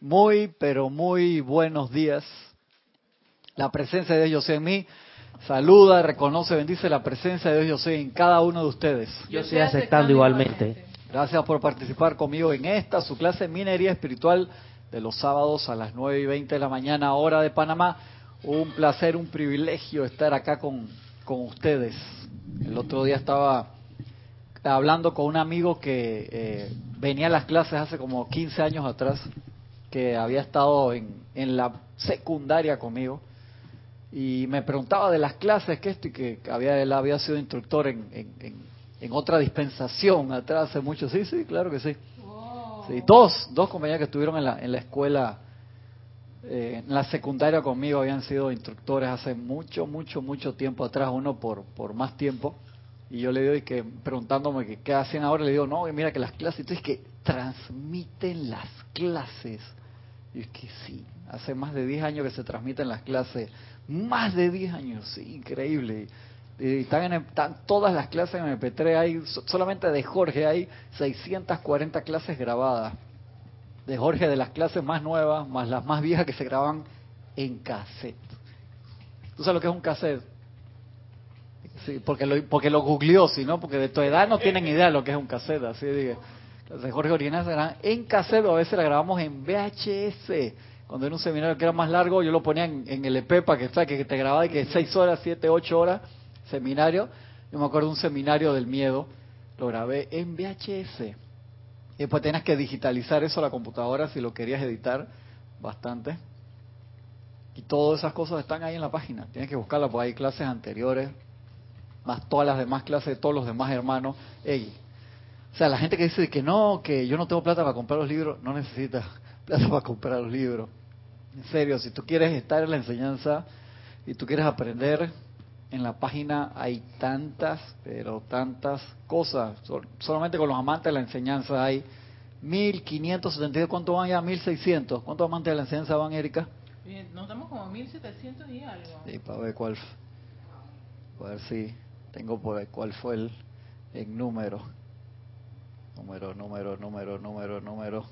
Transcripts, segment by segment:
Muy, pero muy buenos días. La presencia de Dios yo sé en mí. Saluda, reconoce, bendice la presencia de Dios yo sé en cada uno de ustedes. Yo estoy aceptando igualmente. Gracias por participar conmigo en esta, su clase de minería espiritual de los sábados a las 9 y 20 de la mañana, hora de Panamá. Un placer, un privilegio estar acá con, con ustedes. El otro día estaba hablando con un amigo que eh, venía a las clases hace como 15 años atrás, que había estado en, en la secundaria conmigo, y me preguntaba de las clases que esto y que había, él había sido instructor en, en, en, otra dispensación atrás hace mucho. Sí, sí, claro que sí. sí dos, dos compañeros que estuvieron en la, en la escuela, eh, en la secundaria conmigo, habían sido instructores hace mucho, mucho, mucho tiempo atrás, uno por, por más tiempo y yo le digo, y que preguntándome que, qué hacen ahora, le digo, no, mira que las clases, entonces que transmiten las clases. Y es que sí, hace más de 10 años que se transmiten las clases, más de 10 años, sí, increíble. Y están, en, están todas las clases en MP3, hay, solamente de Jorge hay 640 clases grabadas. De Jorge, de las clases más nuevas, más las más viejas que se graban en cassette. ¿Tú sabes lo que es un cassette? Sí, porque lo, porque lo googleó, si no, porque de tu edad no tienen idea de lo que es un cassette, así dije. De Jorge Original eran en cassette o a veces la grabamos en VHS. Cuando era un seminario que era más largo, yo lo ponía en, en el EP para que, que te grababa y que 6 horas, 7, 8 horas, seminario. Yo me acuerdo de un seminario del miedo, lo grabé en VHS. Y después tenías que digitalizar eso a la computadora si lo querías editar bastante. Y todas esas cosas están ahí en la página. Tienes que buscarlas, porque hay clases anteriores, más todas las demás clases de todos los demás hermanos. Ey, o sea, la gente que dice que no, que yo no tengo plata para comprar los libros, no necesitas plata para comprar los libros. En serio, si tú quieres estar en la enseñanza y tú quieres aprender, en la página hay tantas, pero tantas cosas. solamente con los amantes de la enseñanza hay 1572, ¿cuánto van ya? 1600. ¿Cuántos amantes de la enseñanza van, Erika? Nos estamos como 1700 y algo. Sí, para ver cuál. A ver si tengo por ahí cuál fue el, el número. Número, número, número, número, número.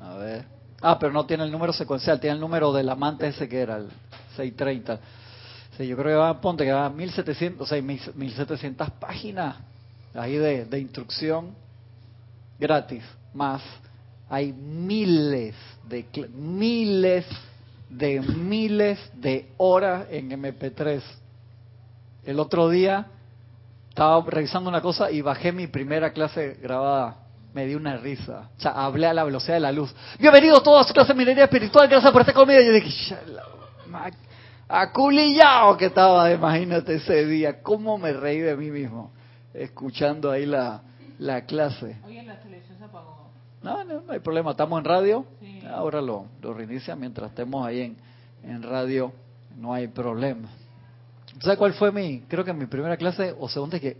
A ver. Ah, pero no tiene el número secuencial, tiene el número del amante ese que era el 630. Sí, yo creo que va, ponte que va a 1700, o sea, 1700 páginas ahí de, de instrucción gratis, más hay miles de miles de miles de horas en MP3 el otro día estaba revisando una cosa y bajé mi primera clase grabada. Me di una risa. O sea, hablé a la velocidad de la luz. Bienvenidos todos a su clase de minería espiritual. Gracias por estar conmigo. Y yo dije, aculillado que estaba, imagínate ese día. ¿Cómo me reí de mí mismo? Escuchando ahí la, la clase. Oye, la televisión se apagó. No, no, no hay problema. Estamos en radio. Ahora lo, lo reinicia mientras estemos ahí en, en radio. No hay problema. ¿Sabes cuál fue mi, creo que mi primera clase o segunda que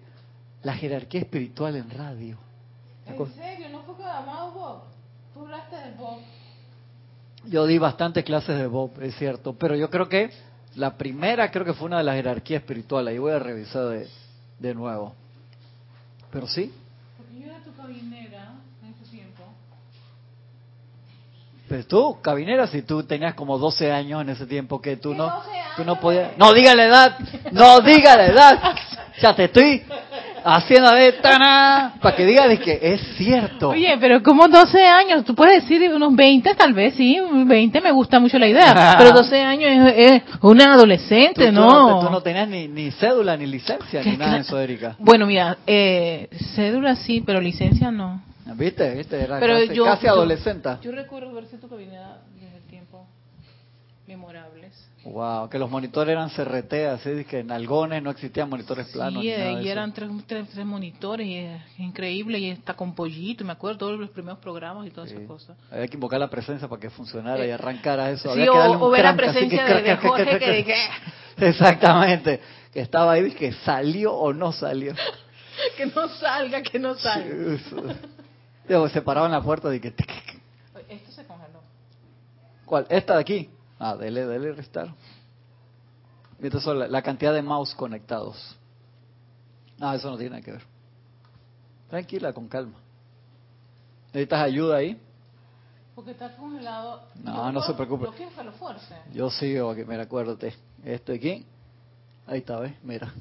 la jerarquía espiritual en radio? ¿En serio? ¿No fue con Amado Bob? ¿Tú hablaste de Bob? Yo di bastantes clases de Bob, es cierto, pero yo creo que la primera creo que fue una de las jerarquías espirituales, y voy a revisar de, de nuevo. Pero sí. Porque yo era tu cabinera en ese tiempo. Pues tú, cabinera, si tú tenías como 12 años en ese tiempo que tú no... 12 Tú no podías. No diga la edad. No diga la edad. Ya te estoy haciendo de tana para que digas que es cierto. Oye, pero como 12 años, tú puedes decir unos 20 tal vez, sí, 20 me gusta mucho la idea, pero 12 años es, una adolescente, ¿no? Tú no, tú no tenías ni, ni, cédula, ni licencia, ni nada de eso, Erika. Bueno, mira, eh, cédula sí, pero licencia no. ¿Viste? ¿Viste? Era pero casi, yo, casi adolescente. Yo, yo recuerdo ver si tu cabina desde el tiempo memorables. Wow, que los monitores eran CRT, así que en Algones no existían monitores planos. Sí, y eran tres, tres, tres, monitores, y es increíble, y está con pollito, me acuerdo todos los primeros programas y todas esas cosas. Había que invocar la presencia para que funcionara y arrancara eso. Sí, Había o, que o ver la presencia que, de, Jorge que, dije... Exactamente, que estaba ahí, que salió o no salió. que no salga, que no salga. Sí, se paraban la puerta y que... Esto se congeló. ¿Cuál? ¿Esta de aquí? Ah, dele, dele restar. Esta es la, la cantidad de mouse conectados. Ah, eso no tiene nada que ver. Tranquila, con calma. ¿Necesitas ayuda ahí? Porque está congelado. No, no se preocupe. ¿Lo quieres que lo fuerce? Yo sigo aquí, mira, acuérdate. Esto aquí. Ahí está, ¿ves? Mira,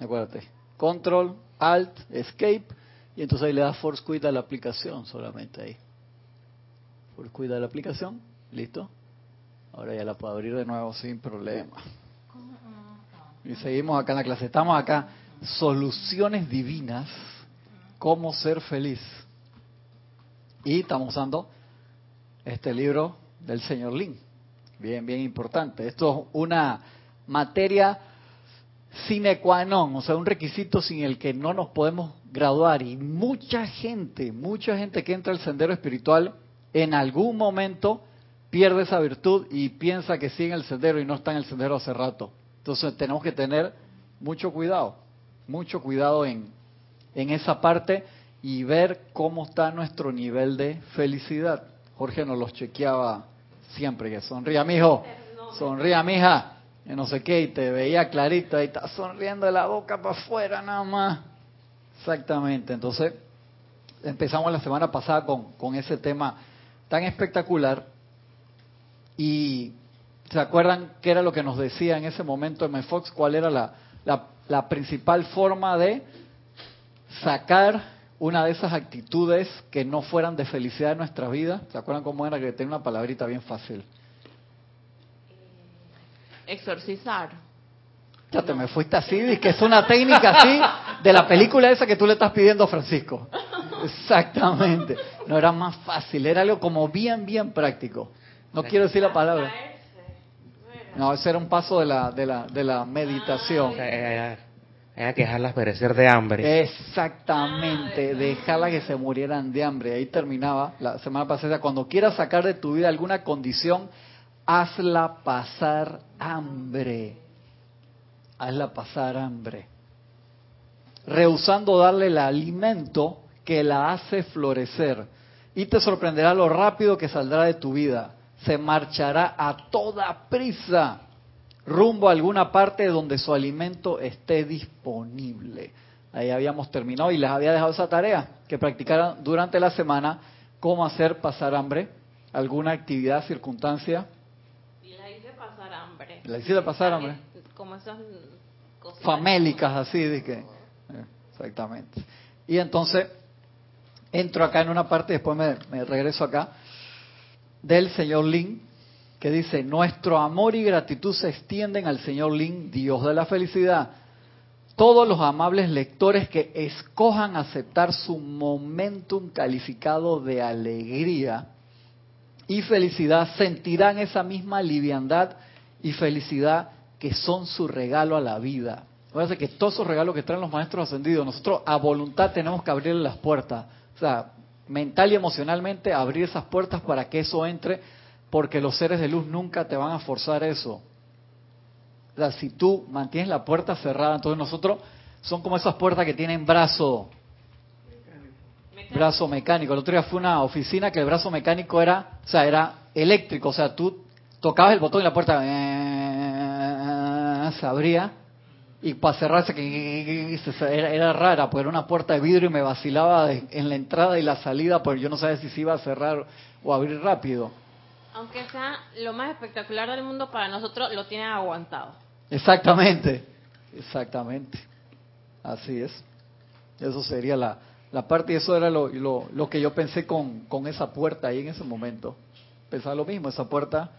acuérdate. Control, Alt, Escape. Y entonces ahí le das Force Quit a la aplicación solamente ahí. Force Quit a la aplicación. Listo. Ahora ya la puedo abrir de nuevo sin problema. Y seguimos acá en la clase. Estamos acá. Soluciones divinas. Cómo ser feliz. Y estamos usando este libro del señor Lin. Bien, bien importante. Esto es una materia sine qua non, o sea, un requisito sin el que no nos podemos graduar. Y mucha gente, mucha gente que entra al sendero espiritual, en algún momento pierde esa virtud y piensa que sigue en el sendero y no está en el sendero hace rato. Entonces tenemos que tener mucho cuidado, mucho cuidado en, en esa parte y ver cómo está nuestro nivel de felicidad. Jorge nos los chequeaba siempre, que sonría, mijo, sonría, mija, y no sé qué, y te veía clarito, ahí está sonriendo de la boca para afuera nada más. Exactamente, entonces empezamos la semana pasada con, con ese tema tan espectacular y ¿se acuerdan qué era lo que nos decía en ese momento M. Fox? ¿Cuál era la, la, la principal forma de sacar una de esas actitudes que no fueran de felicidad en nuestra vida. ¿Se acuerdan cómo era que tenía una palabrita bien fácil? Exorcizar. Ya te me fuiste así, que es una técnica así de la película esa que tú le estás pidiendo a Francisco. Exactamente. No era más fácil, era algo como bien, bien práctico. No quiero decir la palabra. No, ese era un paso de la, de la, de la meditación. Era que dejarlas perecer de hambre. Exactamente, dejarlas que se murieran de hambre. Ahí terminaba la semana pasada. Cuando quieras sacar de tu vida alguna condición, hazla pasar hambre. Hazla pasar hambre. Rehusando darle el alimento que la hace florecer. Y te sorprenderá lo rápido que saldrá de tu vida. Se marchará a toda prisa rumbo a alguna parte donde su alimento esté disponible. Ahí habíamos terminado y les había dejado esa tarea, que practicaran durante la semana cómo hacer pasar hambre, alguna actividad, circunstancia. Y la hice pasar hambre. La hice pasar hambre. Esas cosas. Famélicas, así, de que. Eh, exactamente. Y entonces, entro acá en una parte, después me, me regreso acá, del señor Lin, que dice, nuestro amor y gratitud se extienden al Señor Lin, Dios de la felicidad. Todos los amables lectores que escojan aceptar su momentum calificado de alegría y felicidad sentirán esa misma liviandad y felicidad que son su regalo a la vida. Fíjense que todos esos regalos que traen los maestros ascendidos, nosotros a voluntad tenemos que abrirle las puertas. O sea, mental y emocionalmente abrir esas puertas para que eso entre porque los seres de luz nunca te van a forzar eso. O sea, si tú mantienes la puerta cerrada, entonces nosotros son como esas puertas que tienen brazo mecánico. brazo mecánico. El otro día fue una oficina que el brazo mecánico era, o sea, era eléctrico, o sea, tú tocabas el botón y la puerta se abría y para cerrarse que era, era rara, porque era una puerta de vidrio y me vacilaba en la entrada y la salida, porque yo no sabía si se iba a cerrar o abrir rápido aunque sea lo más espectacular del mundo, para nosotros lo tienen aguantado. Exactamente, exactamente. Así es. Eso sería la, la parte, y eso era lo, lo, lo, que yo pensé con, con esa puerta ahí en ese momento. Pensaba lo mismo, esa puerta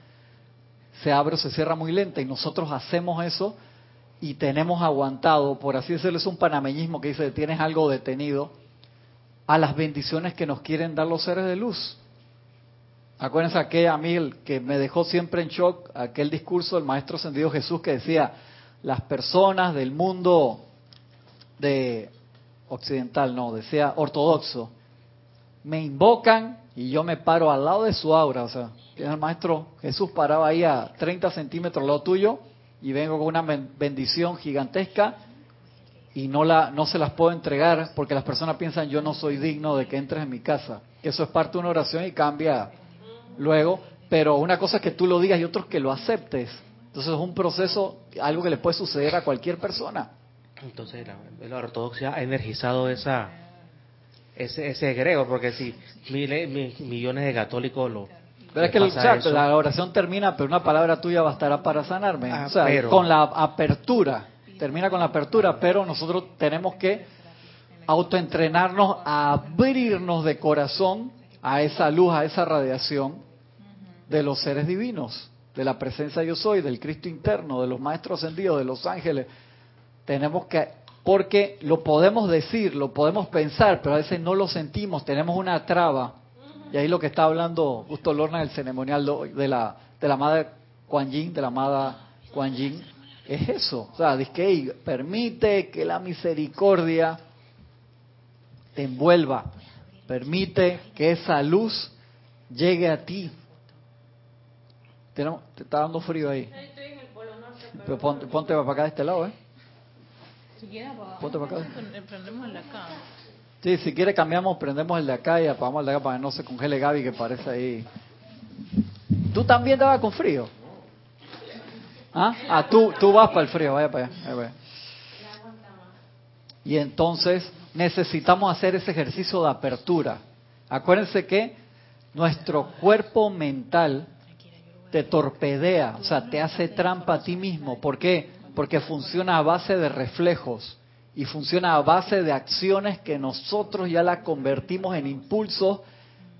se abre o se cierra muy lenta y nosotros hacemos eso y tenemos aguantado, por así decirlo, es un panameñismo que dice, tienes algo detenido, a las bendiciones que nos quieren dar los seres de luz. Acuérdense aquel a que me dejó siempre en shock, aquel discurso del Maestro Ascendido Jesús que decía, las personas del mundo de occidental, no, decía ortodoxo, me invocan y yo me paro al lado de su aura, o sea, el Maestro Jesús paraba ahí a 30 centímetros al lado tuyo y vengo con una bendición gigantesca y no, la, no se las puedo entregar porque las personas piensan yo no soy digno de que entres en mi casa. Eso es parte de una oración y cambia luego, pero una cosa es que tú lo digas y otro es que lo aceptes. Entonces es un proceso, algo que le puede suceder a cualquier persona. Entonces la, ortodoxia ha energizado esa ese, ese grego, porque si miles, millones de católicos lo, Pero es que pasa o sea, eso. la oración termina, pero una palabra tuya bastará para sanarme. Ah, o sea, pero- con la apertura. Termina con la apertura, pero nosotros tenemos que autoentrenarnos a abrirnos de corazón a esa luz, a esa radiación de los seres divinos, de la presencia yo soy, del Cristo interno, de los maestros ascendidos, de los ángeles. Tenemos que, porque lo podemos decir, lo podemos pensar, pero a veces no lo sentimos, tenemos una traba. Y ahí lo que está hablando Justo Lorna del ceremonial de la, de la amada Kuan Yin, de la amada Kuan Yin, es eso. O sea, dice que "Ey, permite que la misericordia te envuelva, permite que esa luz llegue a ti. Te está dando frío ahí. Pero ponte, ponte para acá de este lado, ¿eh? Ponte para acá. prendemos el de acá. Sí, si quiere cambiamos, prendemos el de acá y apagamos el de acá para que no se congele Gaby que parece ahí. ¿Tú también estabas con frío? ¿Ah? Ah, tú, tú vas para el frío, vaya para allá. vaya. Y entonces necesitamos hacer ese ejercicio de apertura. Acuérdense que nuestro cuerpo mental te torpedea, o sea, te hace trampa a ti mismo. ¿Por qué? Porque funciona a base de reflejos y funciona a base de acciones que nosotros ya las convertimos en impulsos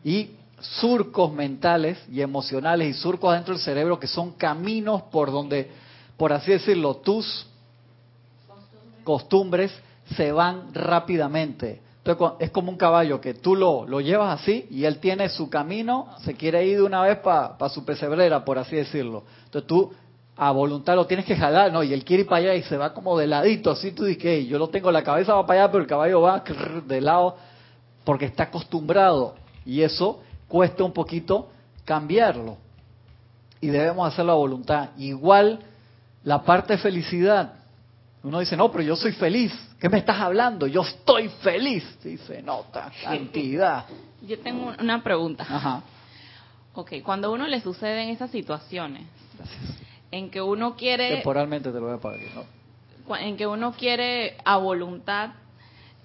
y surcos mentales y emocionales y surcos dentro del cerebro que son caminos por donde, por así decirlo, tus costumbres se van rápidamente. Entonces, es como un caballo que tú lo, lo llevas así y él tiene su camino, se quiere ir de una vez para su pesebrera, por así decirlo. Entonces tú a voluntad lo tienes que jalar, ¿no? Y él quiere ir para allá y se va como de ladito, así tú dices, "Ey, yo lo tengo, la cabeza va para allá, pero el caballo va crrr, de lado porque está acostumbrado. Y eso cuesta un poquito cambiarlo. Y debemos hacerlo a voluntad. Igual la parte de felicidad. Uno dice, no, pero yo soy feliz. ¿Qué me estás hablando? Yo estoy feliz. Se nota. Cantidad. Yo tengo una pregunta. Ajá. Ok, cuando a uno le suceden esas situaciones Gracias. En que uno quiere, Temporalmente te lo voy a pagar. ¿no? en que uno quiere a voluntad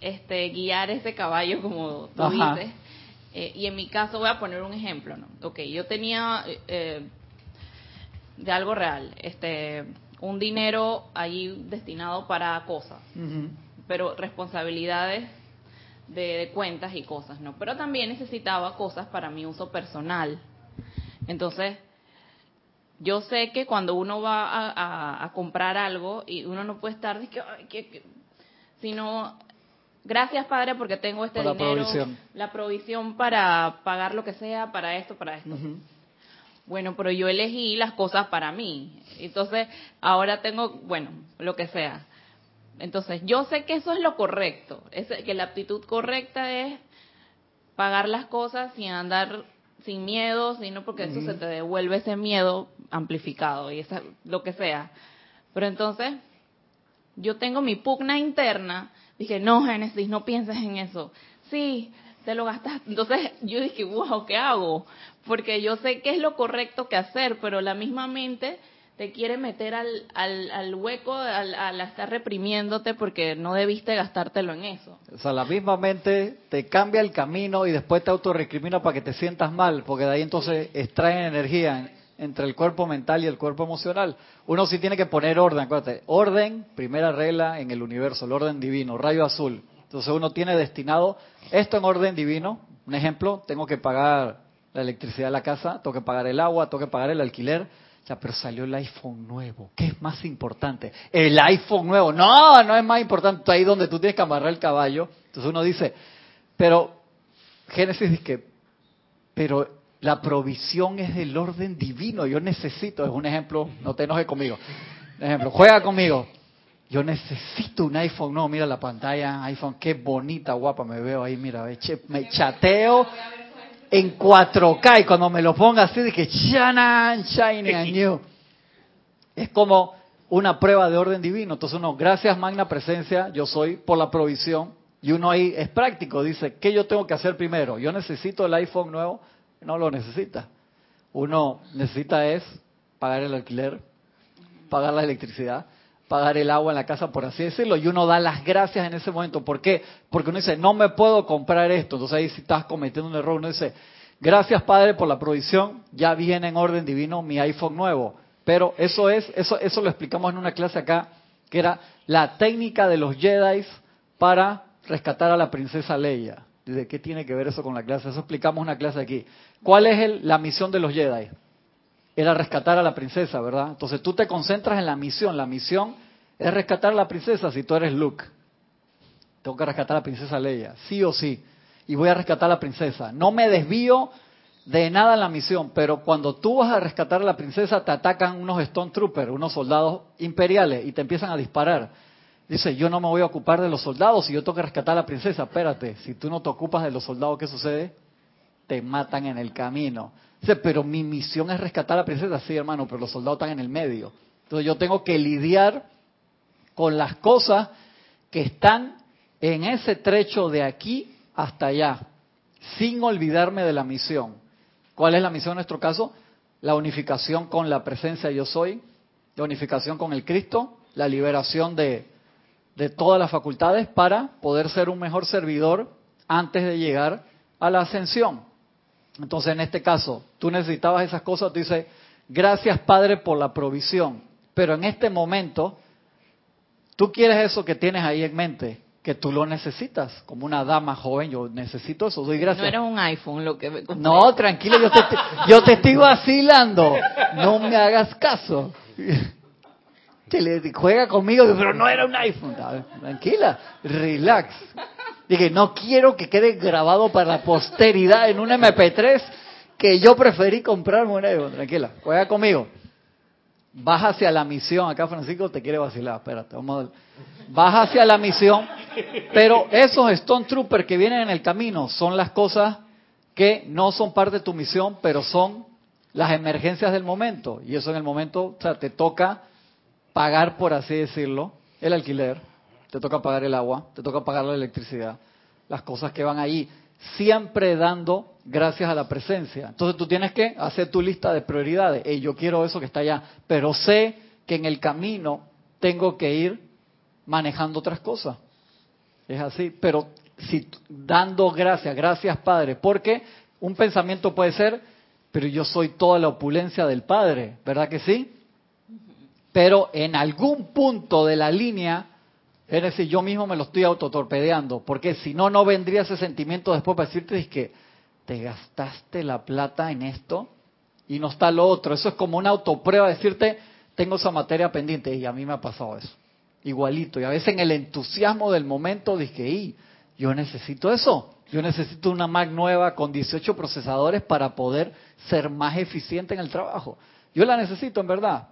este guiar ese caballo como tú Ajá. dices, eh, y en mi caso voy a poner un ejemplo, ¿no? Ok, yo tenía eh, de algo real, este, un dinero ahí destinado para cosas, pero responsabilidades de, de cuentas y cosas, ¿no? Pero también necesitaba cosas para mi uso personal. Entonces, yo sé que cuando uno va a, a- a comprar algo y uno no puede estar, de que, "Ay, que- que", sino, gracias Padre porque tengo este dinero, provisión. la provisión para pagar lo que sea, para esto, para esto. Bueno, pero yo elegí las cosas para mí. Entonces, ahora tengo, bueno, lo que sea. Entonces, yo sé que eso es lo correcto, es que la actitud correcta es pagar las cosas sin andar sin miedo, sino porque eso se te devuelve ese miedo amplificado y esa, lo que sea. Pero entonces, yo tengo mi pugna interna, dije, no, Génesis, no pienses en eso. Sí, te lo gastaste. Entonces yo dije, wow, ¿qué hago? Porque yo sé qué es lo correcto que hacer, pero la misma mente te quiere meter al, al, al hueco, al, estar reprimiéndote porque no debiste gastártelo en eso. O sea, la misma mente te cambia el camino y después te autorrecrimina para que te sientas mal, porque de ahí entonces extraen energía en- entre el cuerpo mental y el cuerpo emocional. Uno sí tiene que poner orden, acuérdate. Orden, primera regla en el universo, el orden divino, rayo azul. Entonces uno tiene destinado esto en orden divino. Un ejemplo, tengo que pagar la electricidad de la casa, tengo que pagar el agua, tengo que pagar el alquiler. Ya, pero salió el iPhone nuevo. ¿Qué es más importante? El iPhone nuevo. No, no es más importante. Ahí donde tú tienes que amarrar el caballo. Entonces uno dice, pero Génesis dice que, pero la provisión es del orden divino. Yo necesito, es un ejemplo, no te enojes conmigo. Un ejemplo, juega conmigo. Yo necesito un iPhone. No, mira la pantalla, iPhone, qué bonita, guapa me veo ahí. Mira, me chateo en 4K y cuando me lo ponga así de que chanan, shiny and new. Es como una prueba de orden divino. Entonces uno, gracias magna presencia, yo soy por la provisión. Y uno ahí es práctico, dice, ¿qué yo tengo que hacer primero? Yo necesito el iPhone nuevo, no lo necesita. Uno necesita es pagar el alquiler, pagar la electricidad, pagar el agua en la casa, por así decirlo, y uno da las gracias en ese momento. ¿Por qué? Porque uno dice, no me puedo comprar esto. Entonces ahí si estás cometiendo un error, uno dice, Gracias Padre por la provisión, ya viene en orden divino mi iPhone nuevo. Pero eso es, eso, eso lo explicamos en una clase acá, que era la técnica de los Jedi para rescatar a la princesa Leia. ¿De qué tiene que ver eso con la clase? Eso explicamos una clase aquí. ¿Cuál es la misión de los Jedi? Era rescatar a la princesa, ¿verdad? Entonces tú te concentras en la misión. La misión es rescatar a la princesa si tú eres Luke. Tengo que rescatar a la princesa Leia, sí o sí. Y voy a rescatar a la princesa. No me desvío de nada en la misión, pero cuando tú vas a rescatar a la princesa te atacan unos Stone Troopers, unos soldados imperiales y te empiezan a disparar. Dice, yo no me voy a ocupar de los soldados si yo tengo que rescatar a la princesa. Espérate, si tú no te ocupas de los soldados, ¿qué sucede? Te matan en el camino. Dice, pero mi misión es rescatar a la princesa. Sí, hermano, pero los soldados están en el medio. Entonces yo tengo que lidiar con las cosas que están en ese trecho de aquí hasta allá, sin olvidarme de la misión. ¿Cuál es la misión en nuestro caso? La unificación con la presencia yo soy, la unificación con el Cristo, la liberación de, de todas las facultades para poder ser un mejor servidor antes de llegar a la ascensión. Entonces, en este caso, tú necesitabas esas cosas, tú dices, gracias Padre por la provisión, pero en este momento, tú quieres eso que tienes ahí en mente, que tú lo necesitas, como una dama joven, yo necesito eso, doy gracias. No era un iPhone lo que me No, tranquilo, yo te, yo te estoy vacilando, no me hagas caso. Que le juega conmigo, pero no era un iPhone. Tranquila, relax. Dije, no quiero que quede grabado para la posteridad en un MP3 que yo preferí comprarme un iPhone. Tranquila, juega conmigo. Vas hacia la misión. Acá Francisco te quiere vacilar. Espérate, vamos a... Vas hacia la misión. Pero esos Stone Troopers que vienen en el camino son las cosas que no son parte de tu misión, pero son las emergencias del momento. Y eso en el momento, o sea, te toca pagar, por así decirlo, el alquiler, te toca pagar el agua, te toca pagar la electricidad, las cosas que van ahí, siempre dando gracias a la presencia. Entonces tú tienes que hacer tu lista de prioridades. Hey, yo quiero eso que está allá, pero sé que en el camino tengo que ir manejando otras cosas. Es así, pero si dando gracias, gracias Padre, porque un pensamiento puede ser, pero yo soy toda la opulencia del Padre, ¿verdad que sí? Pero en algún punto de la línea, es decir, yo mismo me lo estoy autotorpedeando, porque si no, no vendría ese sentimiento después para decirte que te gastaste la plata en esto y no está lo otro. Eso es como una autoprueba, decirte, tengo esa materia pendiente y a mí me ha pasado eso. Igualito. Y a veces en el entusiasmo del momento dije, y yo necesito eso. Yo necesito una Mac nueva con 18 procesadores para poder ser más eficiente en el trabajo. Yo la necesito en verdad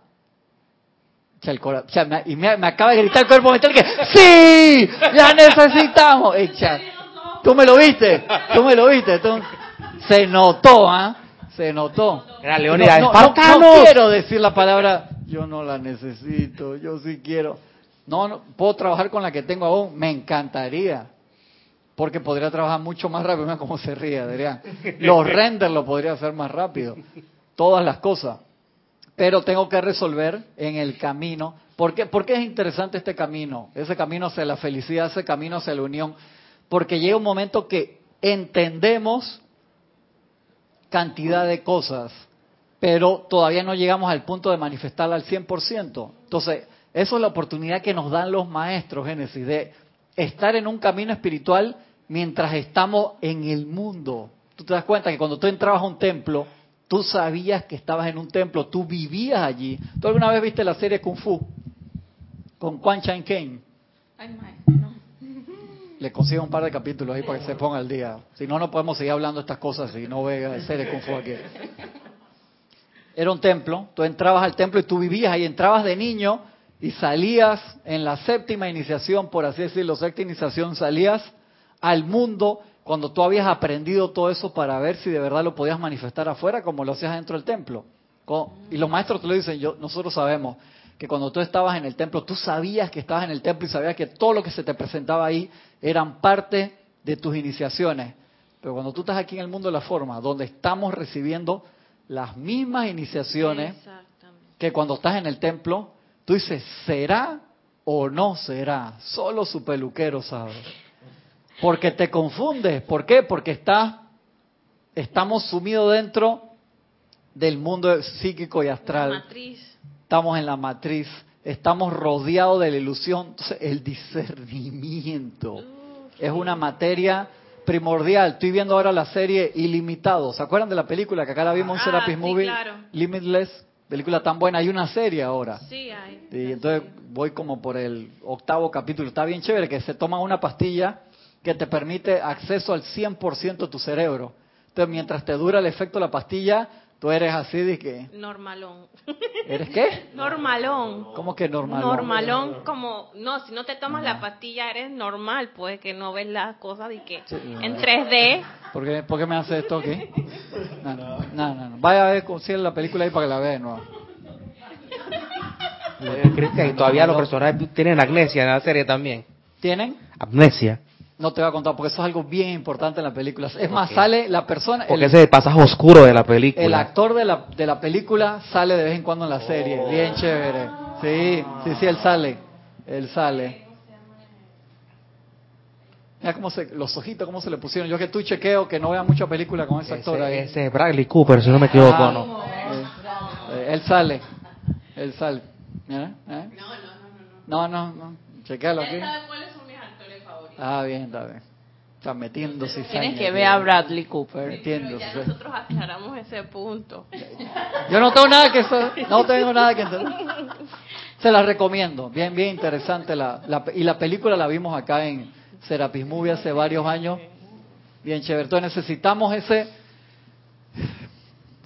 y me, acaba de gritar el cuerpo mental que ¡Sí! ¡La necesitamos! Echa. ¿Tú me lo viste? ¿Tú me lo viste? Se notó, ¿ah? Se notó. Era Leónidas, no, no, no, quiero decir la palabra yo no la necesito, yo sí quiero. No, no, puedo trabajar con la que tengo aún, me encantaría. Porque podría trabajar mucho más rápido. Mira cómo se ríe, Adrián. Los renders lo podría hacer más rápido. Todas las cosas pero tengo que resolver en el camino. ¿Por qué? es interesante este camino? Ese camino hacia la felicidad, ese camino hacia la unión. Porque llega un momento que entendemos cantidad de cosas, pero todavía no llegamos al punto de manifestarla al 100%. Entonces, eso es la oportunidad que nos dan los maestros, Génesis, de estar en un camino espiritual mientras estamos en el mundo. Tú te das cuenta que cuando tú entrabas a un templo, Tú sabías que estabas en un templo, tú vivías allí. ¿Tú alguna vez viste la serie Kung Fu? Con Quan Chan Kane. no. Le consigo un par de capítulos ahí para que se ponga al día. Si no, no podemos seguir hablando de estas cosas si no ve la serie Kung Fu aquí. Era un templo, tú entrabas al templo y tú vivías ahí, entrabas de niño y salías en la séptima iniciación, por así decirlo, sexta iniciación, salías al mundo cuando tú habías aprendido todo eso para ver si de verdad lo podías manifestar afuera como lo hacías dentro del templo. Y los maestros te lo dicen, yo, nosotros sabemos que cuando tú estabas en el templo, tú sabías que estabas en el templo y sabías que todo lo que se te presentaba ahí eran parte de tus iniciaciones. Pero cuando tú estás aquí en el mundo de la forma, donde estamos recibiendo las mismas iniciaciones que cuando estás en el templo, tú dices, ¿será o no será? Solo su peluquero sabe. Porque te confundes. ¿Por qué? Porque estás estamos sumidos dentro del mundo psíquico y astral. Matriz. Estamos en la matriz, estamos rodeados de la ilusión. Entonces, el discernimiento es una materia primordial. Estoy viendo ahora la serie Ilimitado. ¿Se acuerdan de la película que acá la vimos en Ah, Serapis sí, Movie? claro. Limitless, película tan buena. Hay una serie ahora. Sí, hay. Y entonces voy como por el octavo capítulo. Está bien chévere que se toma una pastilla que te permite acceso al 100% de tu cerebro. Entonces, mientras te dura el efecto de la pastilla, tú eres así de que... Normalón. ¿Eres qué? Normalón. ¿Cómo que normal? Normalón, como, no, si no te tomas la pastilla eres normal, pues que no ves las cosas y que Sí. en 3D. ¿Por qué, por qué me hace esto aquí? No, no, no, no, no. Vaya a ver es la película ahí para que la vea de nuevo. Cristian, y todavía los personajes tienen amnesia en la serie también. ¿Tienen? Amnesia. No te voy a contar porque eso es algo bien importante en la película. Es más, sale la persona, Porque el, ese es el pasaje oscuro de la película. el actor de la, de la película sale de vez en cuando en la serie. Bien chévere. Sí, sí, sí, él sale. Él sale. Mira cómo se, los ojitos, cómo se le pusieron. Yo que tú chequeo que no vea mucha película con ese actor ahí. ese, es Bradley Cooper, si no me equivoco, Ah, ¿no? eh, eh, él sale. Él sale. Mira, ¿eh? No, no, no. Chequéalo aquí. cuáles son mis actores favoritos. Ah, bien, está bien. Está metiendo cizaña Tienes que ver a Bradley Cooper. Metiendo Ya nosotros aclaramos ese punto. Yo no tengo nada que hacer, no tengo nada que hacer. Se la recomiendo, bien, bien interesante. La, la- y la película la vimos acá en Serapis Movie hace varios años. Bien chévere. Entonces necesitamos ese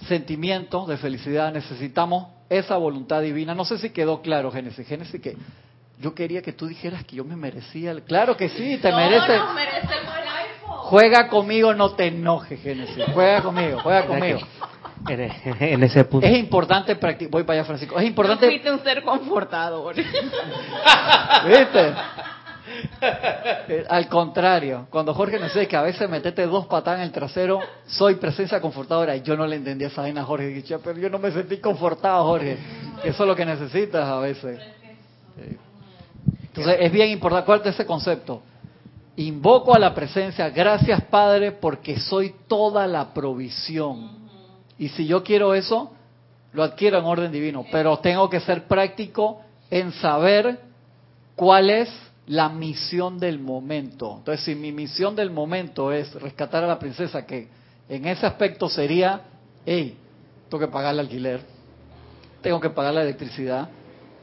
sentimiento de felicidad, necesitamos esa voluntad divina. No sé si quedó claro, Génesis. Génesis, que yo quería que tú dijeras que yo me merecía. el- Claro que sí, te mereces. Merecemos el iPhone. Juega conmigo, no te enojes, Génesis. Juega conmigo, juega conmigo. En, ese punto. Es importante practicar. Voy para allá, Francisco. Es importante. fuiste un ser confortador. ¿Viste? Al contrario, cuando Jorge nos dice que a veces metete dos patadas en el trasero, soy presencia confortadora. Y yo no le entendí esa vaina a Jorge. Dije, "Che, pero yo no me sentí confortado, Jorge. Eso es lo que necesitas a veces. Sí. Entonces, es bien importante. Acuérdate ese concepto. Invoco a la presencia, gracias Padre, porque soy toda la provisión. Y si yo quiero eso, lo adquiero en orden divino. Pero tengo que ser práctico en saber cuál es la misión del momento. Entonces, si mi misión del momento es rescatar a la princesa, que en ese aspecto sería, hey, tengo que pagar el alquiler, tengo que pagar la electricidad,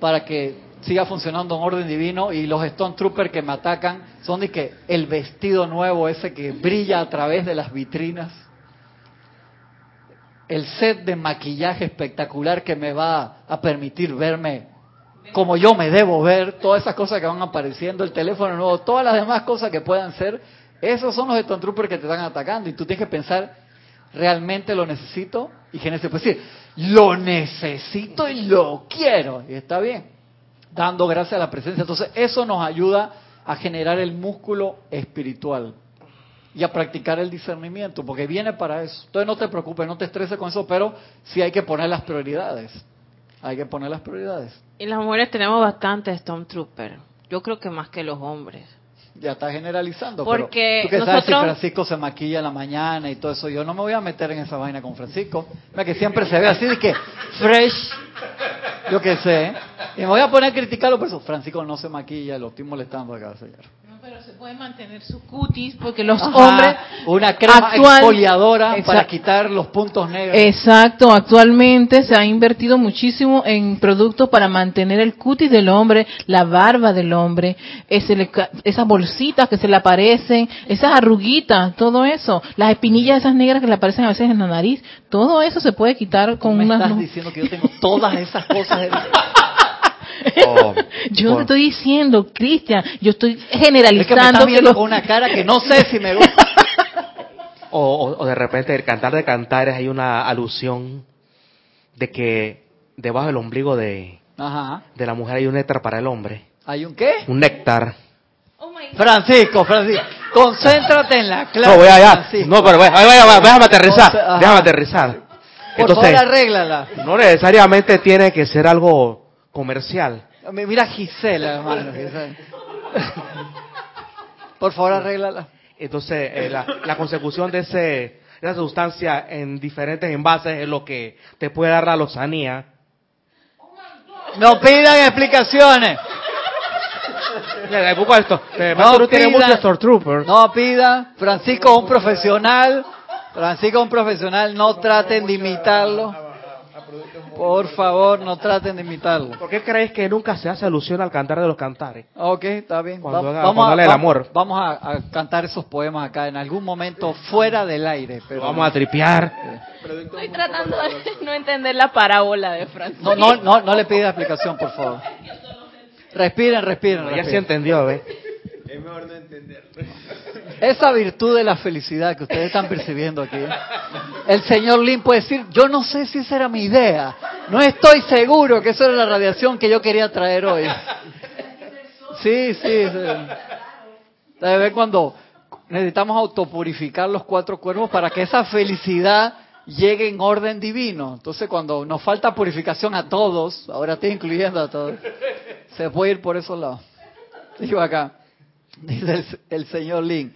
para que siga funcionando en orden divino y los Stone Troopers que me atacan son de que el vestido nuevo ese que brilla a través de las vitrinas, el set de maquillaje espectacular que me va a permitir verme como yo me debo ver, todas esas cosas que van apareciendo, el teléfono nuevo, todas las demás cosas que puedan ser, esos son los Stone Troopers que te están atacando y tú tienes que pensar, ¿realmente lo necesito? Y Génesis puede decir, lo necesito y lo quiero. Y está bien, dando gracias a la presencia. Entonces, eso nos ayuda a generar el músculo espiritual y a practicar el discernimiento, porque viene para eso. Entonces, no te preocupes, no te estreses con eso, pero sí hay que poner las prioridades. Hay que poner las prioridades. Y las mujeres tenemos bastante Stormtrooper. Yo creo que más que los hombres. Ya está generalizando. Porque pero tú que sabes si Francisco se maquilla en la mañana y todo eso, yo no me voy a meter en esa vaina con Francisco. Mira que siempre se ve así de que fresh, yo qué sé. Y me voy a poner a criticarlo por eso. Francisco no se maquilla, lo estoy molestando acá, señor. Pero se puede mantener su cutis porque los Ajá, hombres una crema actual- exfoliadora para quitar los puntos negros. Exacto, actualmente se ha invertido muchísimo en productos para mantener el cutis del hombre, la barba del hombre, ese esas bolsitas que se le aparecen, esas arruguitas, todo eso, las espinillas esas negras que le aparecen a veces en la nariz, todo eso se puede quitar Tú con me unas... estás diciendo que yo tengo todas esas cosas. de- Oh, Yo por- te estoy diciendo, Cristian, yo estoy Es que me generalizando que viendo con una cara que no sé si me gusta. O, o- o de repente el cantar de cantares hay una alusión de que debajo del ombligo de, Ajá. de la mujer hay un néctar para el hombre. ¿Hay un qué? Un néctar. Oh my. Francisco, Francisco, concéntrate en la clase. no, voy allá. Francisco. No, pero ve- vaya, vaya, déjame aterrizar. Ajá. Déjame aterrizar. Por Entonces, favor, arréglala. no necesariamente tiene que ser algo comercial. Mi- Mira Gisela, hermano. Gisela. Por favor, arréglala. Entonces, eh, la, la consecución de ese esa sustancia en diferentes envases es lo que te puede dar la lozanía. No pidan explicaciones. Esto. Eh, No pida-. No pida. Francisco es un profesional. Francisco es un profesional. No traten de imitarlo. Por favor, no traten de imitarlo. ¿Por qué creéis que nunca se hace alusión al cantar de los cantares? Ok, está bien. Cuando Va- haga- vamos, cuando a, va- amor. vamos a, a cantar esos poemas acá en algún momento fuera del aire. Pero Lo vamos a tripear. Estoy tratando de no entender la parábola de Francisco. no, no, no, no le pida explicación, por favor. Respiren, respiren. Ya respiren. entendió, ¿ves? Esa virtud de la felicidad que ustedes están percibiendo aquí. El señor Lin puede decir, yo no sé si esa era mi idea. No estoy seguro que esa era la radiación que yo quería traer hoy. Sí, sí. sí. Ver cuando necesitamos autopurificar los cuatro cuerpos para que esa felicidad llegue en orden divino. Entonces cuando nos falta purificación a todos, ahora estoy incluyendo a todos, se puede ir por esos lados. Digo acá, dice el, señor Lin,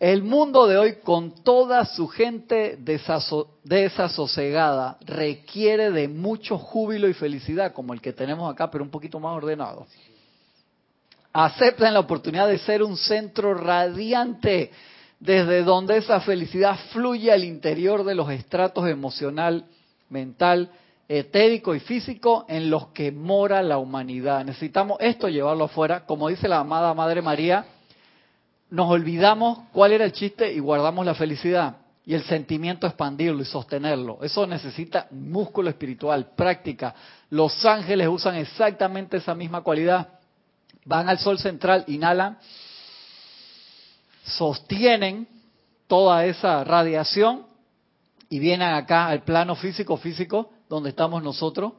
el mundo de hoy con toda su gente desaso- desasosegada requiere de mucho júbilo y felicidad como el que tenemos acá, pero un poquito más ordenado. Aceptan la oportunidad de ser un centro radiante desde donde esa felicidad fluye al interior de los estratos emocional, mental, etérico y físico en los que mora la humanidad. Necesitamos esto llevarlo afuera, como dice la amada Madre María, nos olvidamos cuál era el chiste y guardamos la felicidad y el sentimiento expandirlo y sostenerlo. Eso necesita músculo espiritual, práctica. Los ángeles usan exactamente esa misma cualidad. Van al sol central, inhalan, sostienen toda esa radiación y vienen acá al plano físico, físico, donde estamos nosotros,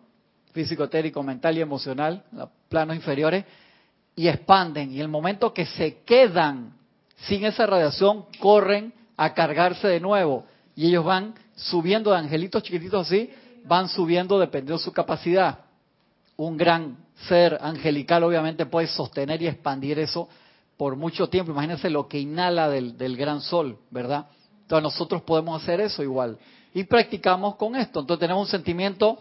físico, etérico, mental y emocional, los planos inferiores, y expanden. Y el momento que se quedan sin esa radiación, corren a cargarse de nuevo. Y ellos van subiendo de angelitos chiquititos así, van subiendo dependiendo de su capacidad. Un gran ser angelical obviamente puede sostener y expandir eso por mucho tiempo. Imagínense lo que inhala del, del gran sol, ¿verdad? Entonces nosotros podemos hacer eso igual. Y practicamos con esto. Entonces tenemos un sentimiento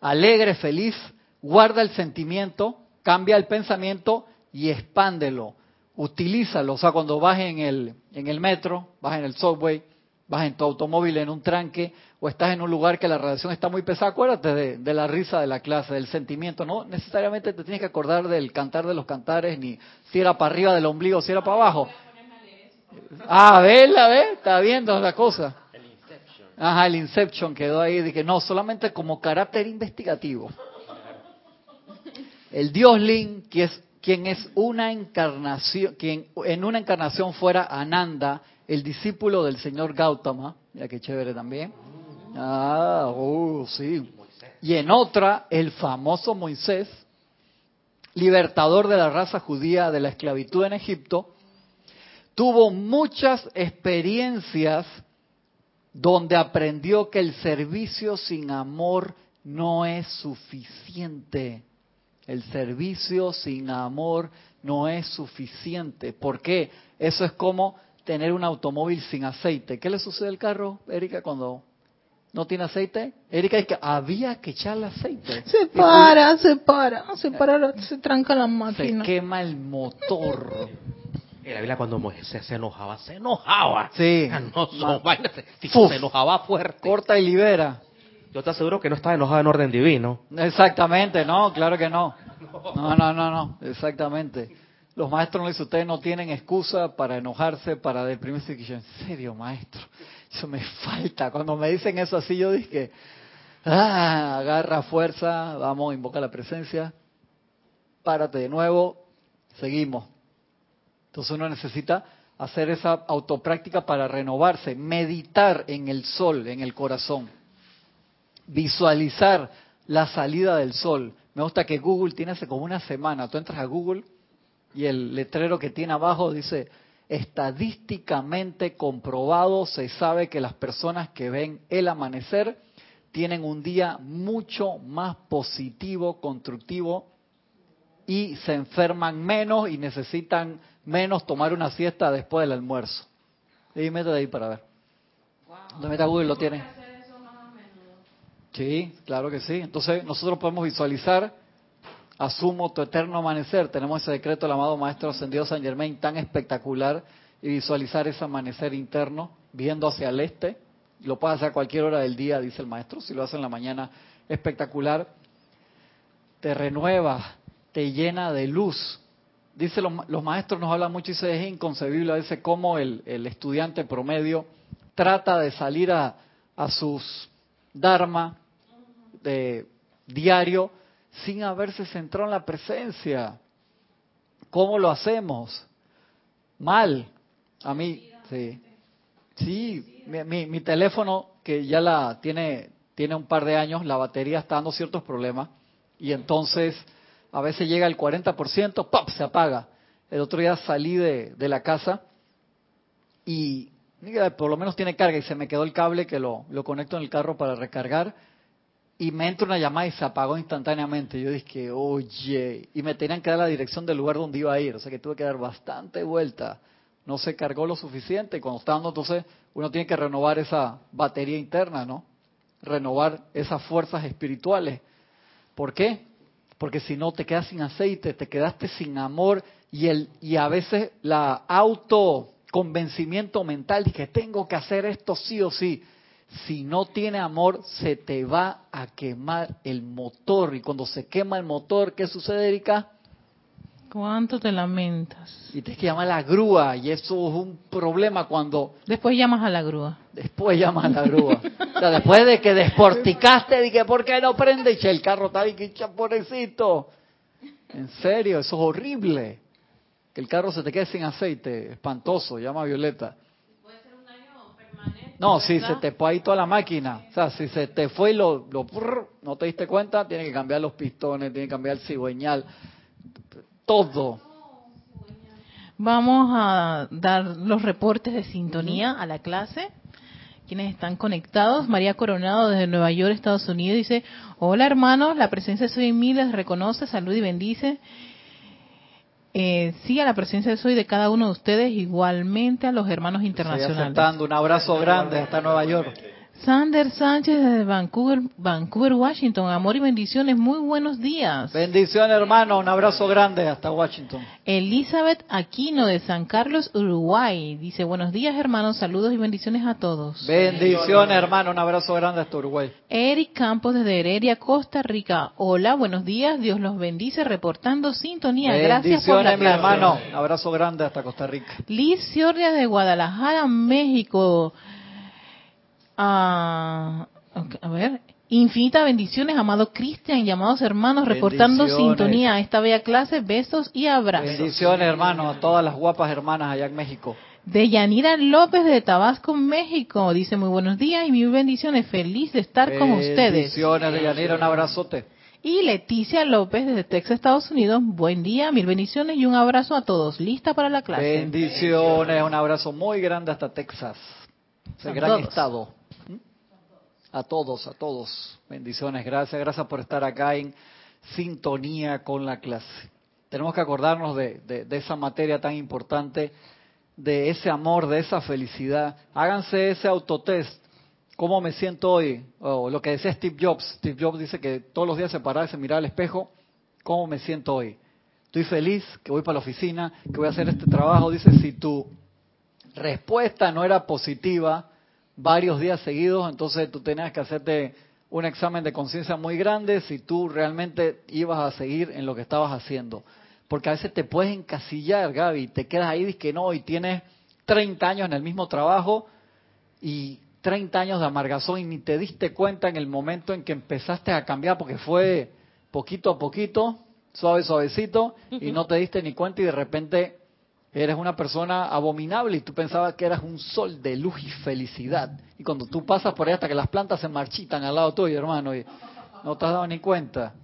alegre, feliz, guarda el sentimiento, cambia el pensamiento y expándelo. Utilízalo. O sea, cuando vas en el, en el metro, vas en el subway, vas en tu automóvil en un tranque o estás en un lugar que la radiación está muy pesada, acuérdate de, de la risa de la clase, del sentimiento. No necesariamente te tienes que acordar del cantar de los cantares, ni si era para arriba del ombligo, si era para abajo. Ah, vela, ve, está viendo la cosa. Ajá, el Inception quedó ahí, que no, solamente como carácter investigativo. El Dios Lin, que es quien es una encarnación, quien en una encarnación fuera Ananda, el discípulo del señor Gautama, ya que chévere también. Ah, uh, sí. Y en otra, el famoso Moisés, libertador de la raza judía de la esclavitud en Egipto, tuvo muchas experiencias donde aprendió que el servicio sin amor no es suficiente. El servicio sin amor no es suficiente. ¿Por qué? Eso es como tener un automóvil sin aceite. ¿Qué le sucede al carro, Erika, cuando no tiene aceite? Erika dice que había que echarle aceite. Se para, se para, se para, se tranca la Se máquina. quema el motor. En la Biblia cuando Moisés se enojaba, se enojaba. Sí. Ah, No, son vainas, se enojaba fuerte. Corta y libera. Yo te aseguro que no estaba enojado en orden divino. Exactamente, no, claro que no. No, no, no, no, exactamente. Los maestros no dicen, ustedes no tienen excusa para enojarse, para deprimirse. Y yo, en serio, maestro, eso me falta. Cuando me dicen eso así, yo dije, ah, agarra fuerza, vamos, invoca la presencia, párate de nuevo, seguimos. Entonces uno necesita hacer esa autopráctica para renovarse, meditar en el sol, en el corazón visualizar la salida del sol. Me gusta que Google tiene hace como una semana. Tú entras a Google y el letrero que tiene abajo dice, estadísticamente comprobado, se sabe que las personas que ven el amanecer tienen un día mucho más positivo, constructivo y se enferman menos y necesitan menos tomar una siesta después del almuerzo. Y métete ahí para ver. ¿Dónde meta Google lo tiene? Sí, claro que sí. Entonces nosotros podemos visualizar, asumo tu eterno amanecer, tenemos ese decreto del amado Maestro Ascendido San Germain tan espectacular y visualizar ese amanecer interno viendo hacia el este. Lo puedes hacer a cualquier hora del día, dice el Maestro, si lo hace en la mañana, espectacular. Te renueva, te llena de luz. Dice los, los maestros nos hablan mucho y dice es inconcebible a veces cómo el, estudiante promedio trata de salir a, a sus dharma de diario sin haberse centrado en la presencia. ¿Cómo lo hacemos? Mal. A mí, sí. Sí, mi, mi, mi teléfono que ya la tiene tiene un par de años, la batería está dando ciertos problemas y entonces a veces llega el 40%, ¡pop! se apaga. El otro día salí de, de la casa y mira, por lo menos tiene carga y se me quedó el cable que lo, lo conecto en el carro para recargar y me entra una llamada y se apagó instantáneamente. Yo dije, oye, y me tenían que dar la dirección del lugar donde iba a ir, o sea que tuve que dar bastante vuelta. No se cargó lo suficiente y cuando está dando, entonces uno tiene que renovar esa batería interna, ¿no? Renovar esas fuerzas espirituales. ¿Por qué? Porque si no te quedas sin aceite, te quedaste sin amor y el y a veces la auto convencimiento mental de que tengo que hacer esto sí o sí. Si no tiene amor, se te va a quemar el motor. Y cuando se quema el motor, ¿qué sucede, Erika? ¿Cuánto te lamentas? Y tienes que llamar a la grúa. Y eso es un problema cuando Después llamas a la grúa. después llamas a la grúa. O sea, después de que desporticaste, dije, ¿por qué no prende? Y el carro está ahí, que chaporecito. En serio, eso es horrible. Que el carro se te quede sin aceite, espantoso, llama a Violeta. No, si se te fue ahí toda la máquina. O sea, si se te fue y lo, lo prrr, no te diste cuenta, tiene que cambiar los pistones, tiene que cambiar el cigüeñal, todo. Vamos a dar los reportes de sintonía a la clase. Quienes están conectados, María Coronado desde Nueva York, Estados Unidos, dice, hola hermanos, la presencia de Soy en mí les reconoce, salud y bendice. Eh, sí a la presencia de Soy de cada uno de ustedes, igualmente a los hermanos Estoy internacionales. aceptando un abrazo grande hasta Nueva York. Sander Sánchez desde Vancouver, Vancouver, Washington. Amor y bendiciones. Muy buenos días. Bendiciones, hermano. Un abrazo grande hasta Washington. Elizabeth Aquino de San Carlos, Uruguay. Dice, buenos días hermanos, saludos y bendiciones a todos. Bendiciones, hermano. Un abrazo grande hasta Uruguay. Eric Campos desde Heredia, Costa Rica. Hola, buenos días. Dios los bendice reportando sintonía. Gracias por la Bendiciones, mi clase. hermano. Un abrazo grande hasta Costa Rica. Liz Ciordia de Guadalajara, México. Ah, ok, a ver. Infinitas bendiciones, amado Cristian y amados hermanos, reportando sintonía a esta bella clase. Besos y abrazos. Bendiciones, hermano, a todas las guapas hermanas allá en México. De Yanira López de Tabasco, México. Dice muy buenos días y mil bendiciones. Feliz de estar con ustedes. Bendiciones, de Yanira. Un abrazote. Y Leticia López desde Texas, Estados Unidos. Buen día, mil bendiciones y un abrazo a todos. Lista para la clase. Bendiciones. Un abrazo muy grande hasta Texas. A gran todos. estado. A todos, a todos. Bendiciones. Gracias. Gracias por estar acá en sintonía con la clase. Tenemos que acordarnos de, esa materia tan importante, de ese amor, de esa felicidad. Háganse ese autotest. ¿Cómo me siento hoy? O lo que decía Steve Jobs. Steve Jobs dice que todos los días se paraba y se miraba al espejo. ¿Cómo me siento hoy? Estoy feliz que voy para la oficina, que voy a hacer este trabajo. Dice, si tu respuesta no era positiva varios días seguidos, entonces tú tenías que hacerte un examen de conciencia muy grande si tú realmente ibas a seguir en lo que estabas haciendo. Porque a veces te puedes encasillar, Gaby, te quedas ahí y que no, y tienes 30 años en el mismo trabajo y 30 años de amargazón y ni te diste cuenta en el momento en que empezaste a cambiar porque fue poquito a poquito, suave, suavecito, y no te diste ni cuenta y de repente eres una persona abominable y tú pensabas que eras un sol de luz y felicidad. Y cuando tú pasas por ahí hasta que las plantas se marchitan al lado tuyo, hermano, y no te has dado ni cuenta.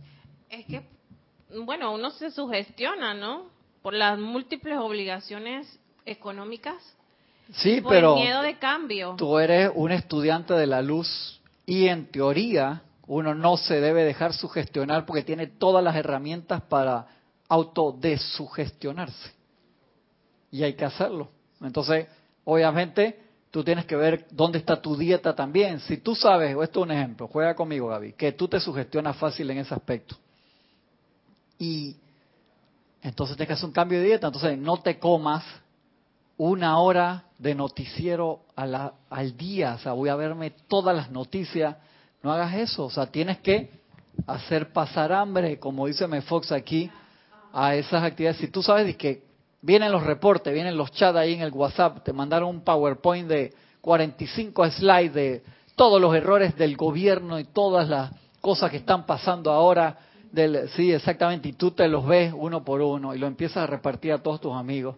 Es que, bueno, uno se sugestiona, ¿no? Por las múltiples obligaciones económicas. Sí, por pero el miedo de cambio. tú eres un estudiante de la luz y en teoría uno no se debe dejar sugestionar porque tiene todas las herramientas para autodesugestionarse. Y hay que hacerlo. Entonces, obviamente, tú tienes que ver dónde está tu dieta también. Si tú sabes, o esto es un ejemplo, juega conmigo Gaby, que tú te sugestionas fácil en ese aspecto. Y entonces tienes que hacer un cambio de dieta, entonces no te comas una hora de noticiero al día, o sea, voy a verme todas las noticias, no hagas eso, o sea, tienes que hacer pasar hambre, como dice Fox aquí, a esas actividades. Si tú sabes que vienen los reportes, vienen los chats ahí en el WhatsApp, te mandaron un PowerPoint de 45 slides de todos los errores del gobierno y todas las cosas que están pasando ahora, del, sí, exactamente, y tú te los ves uno por uno y lo empiezas a repartir a todos tus amigos.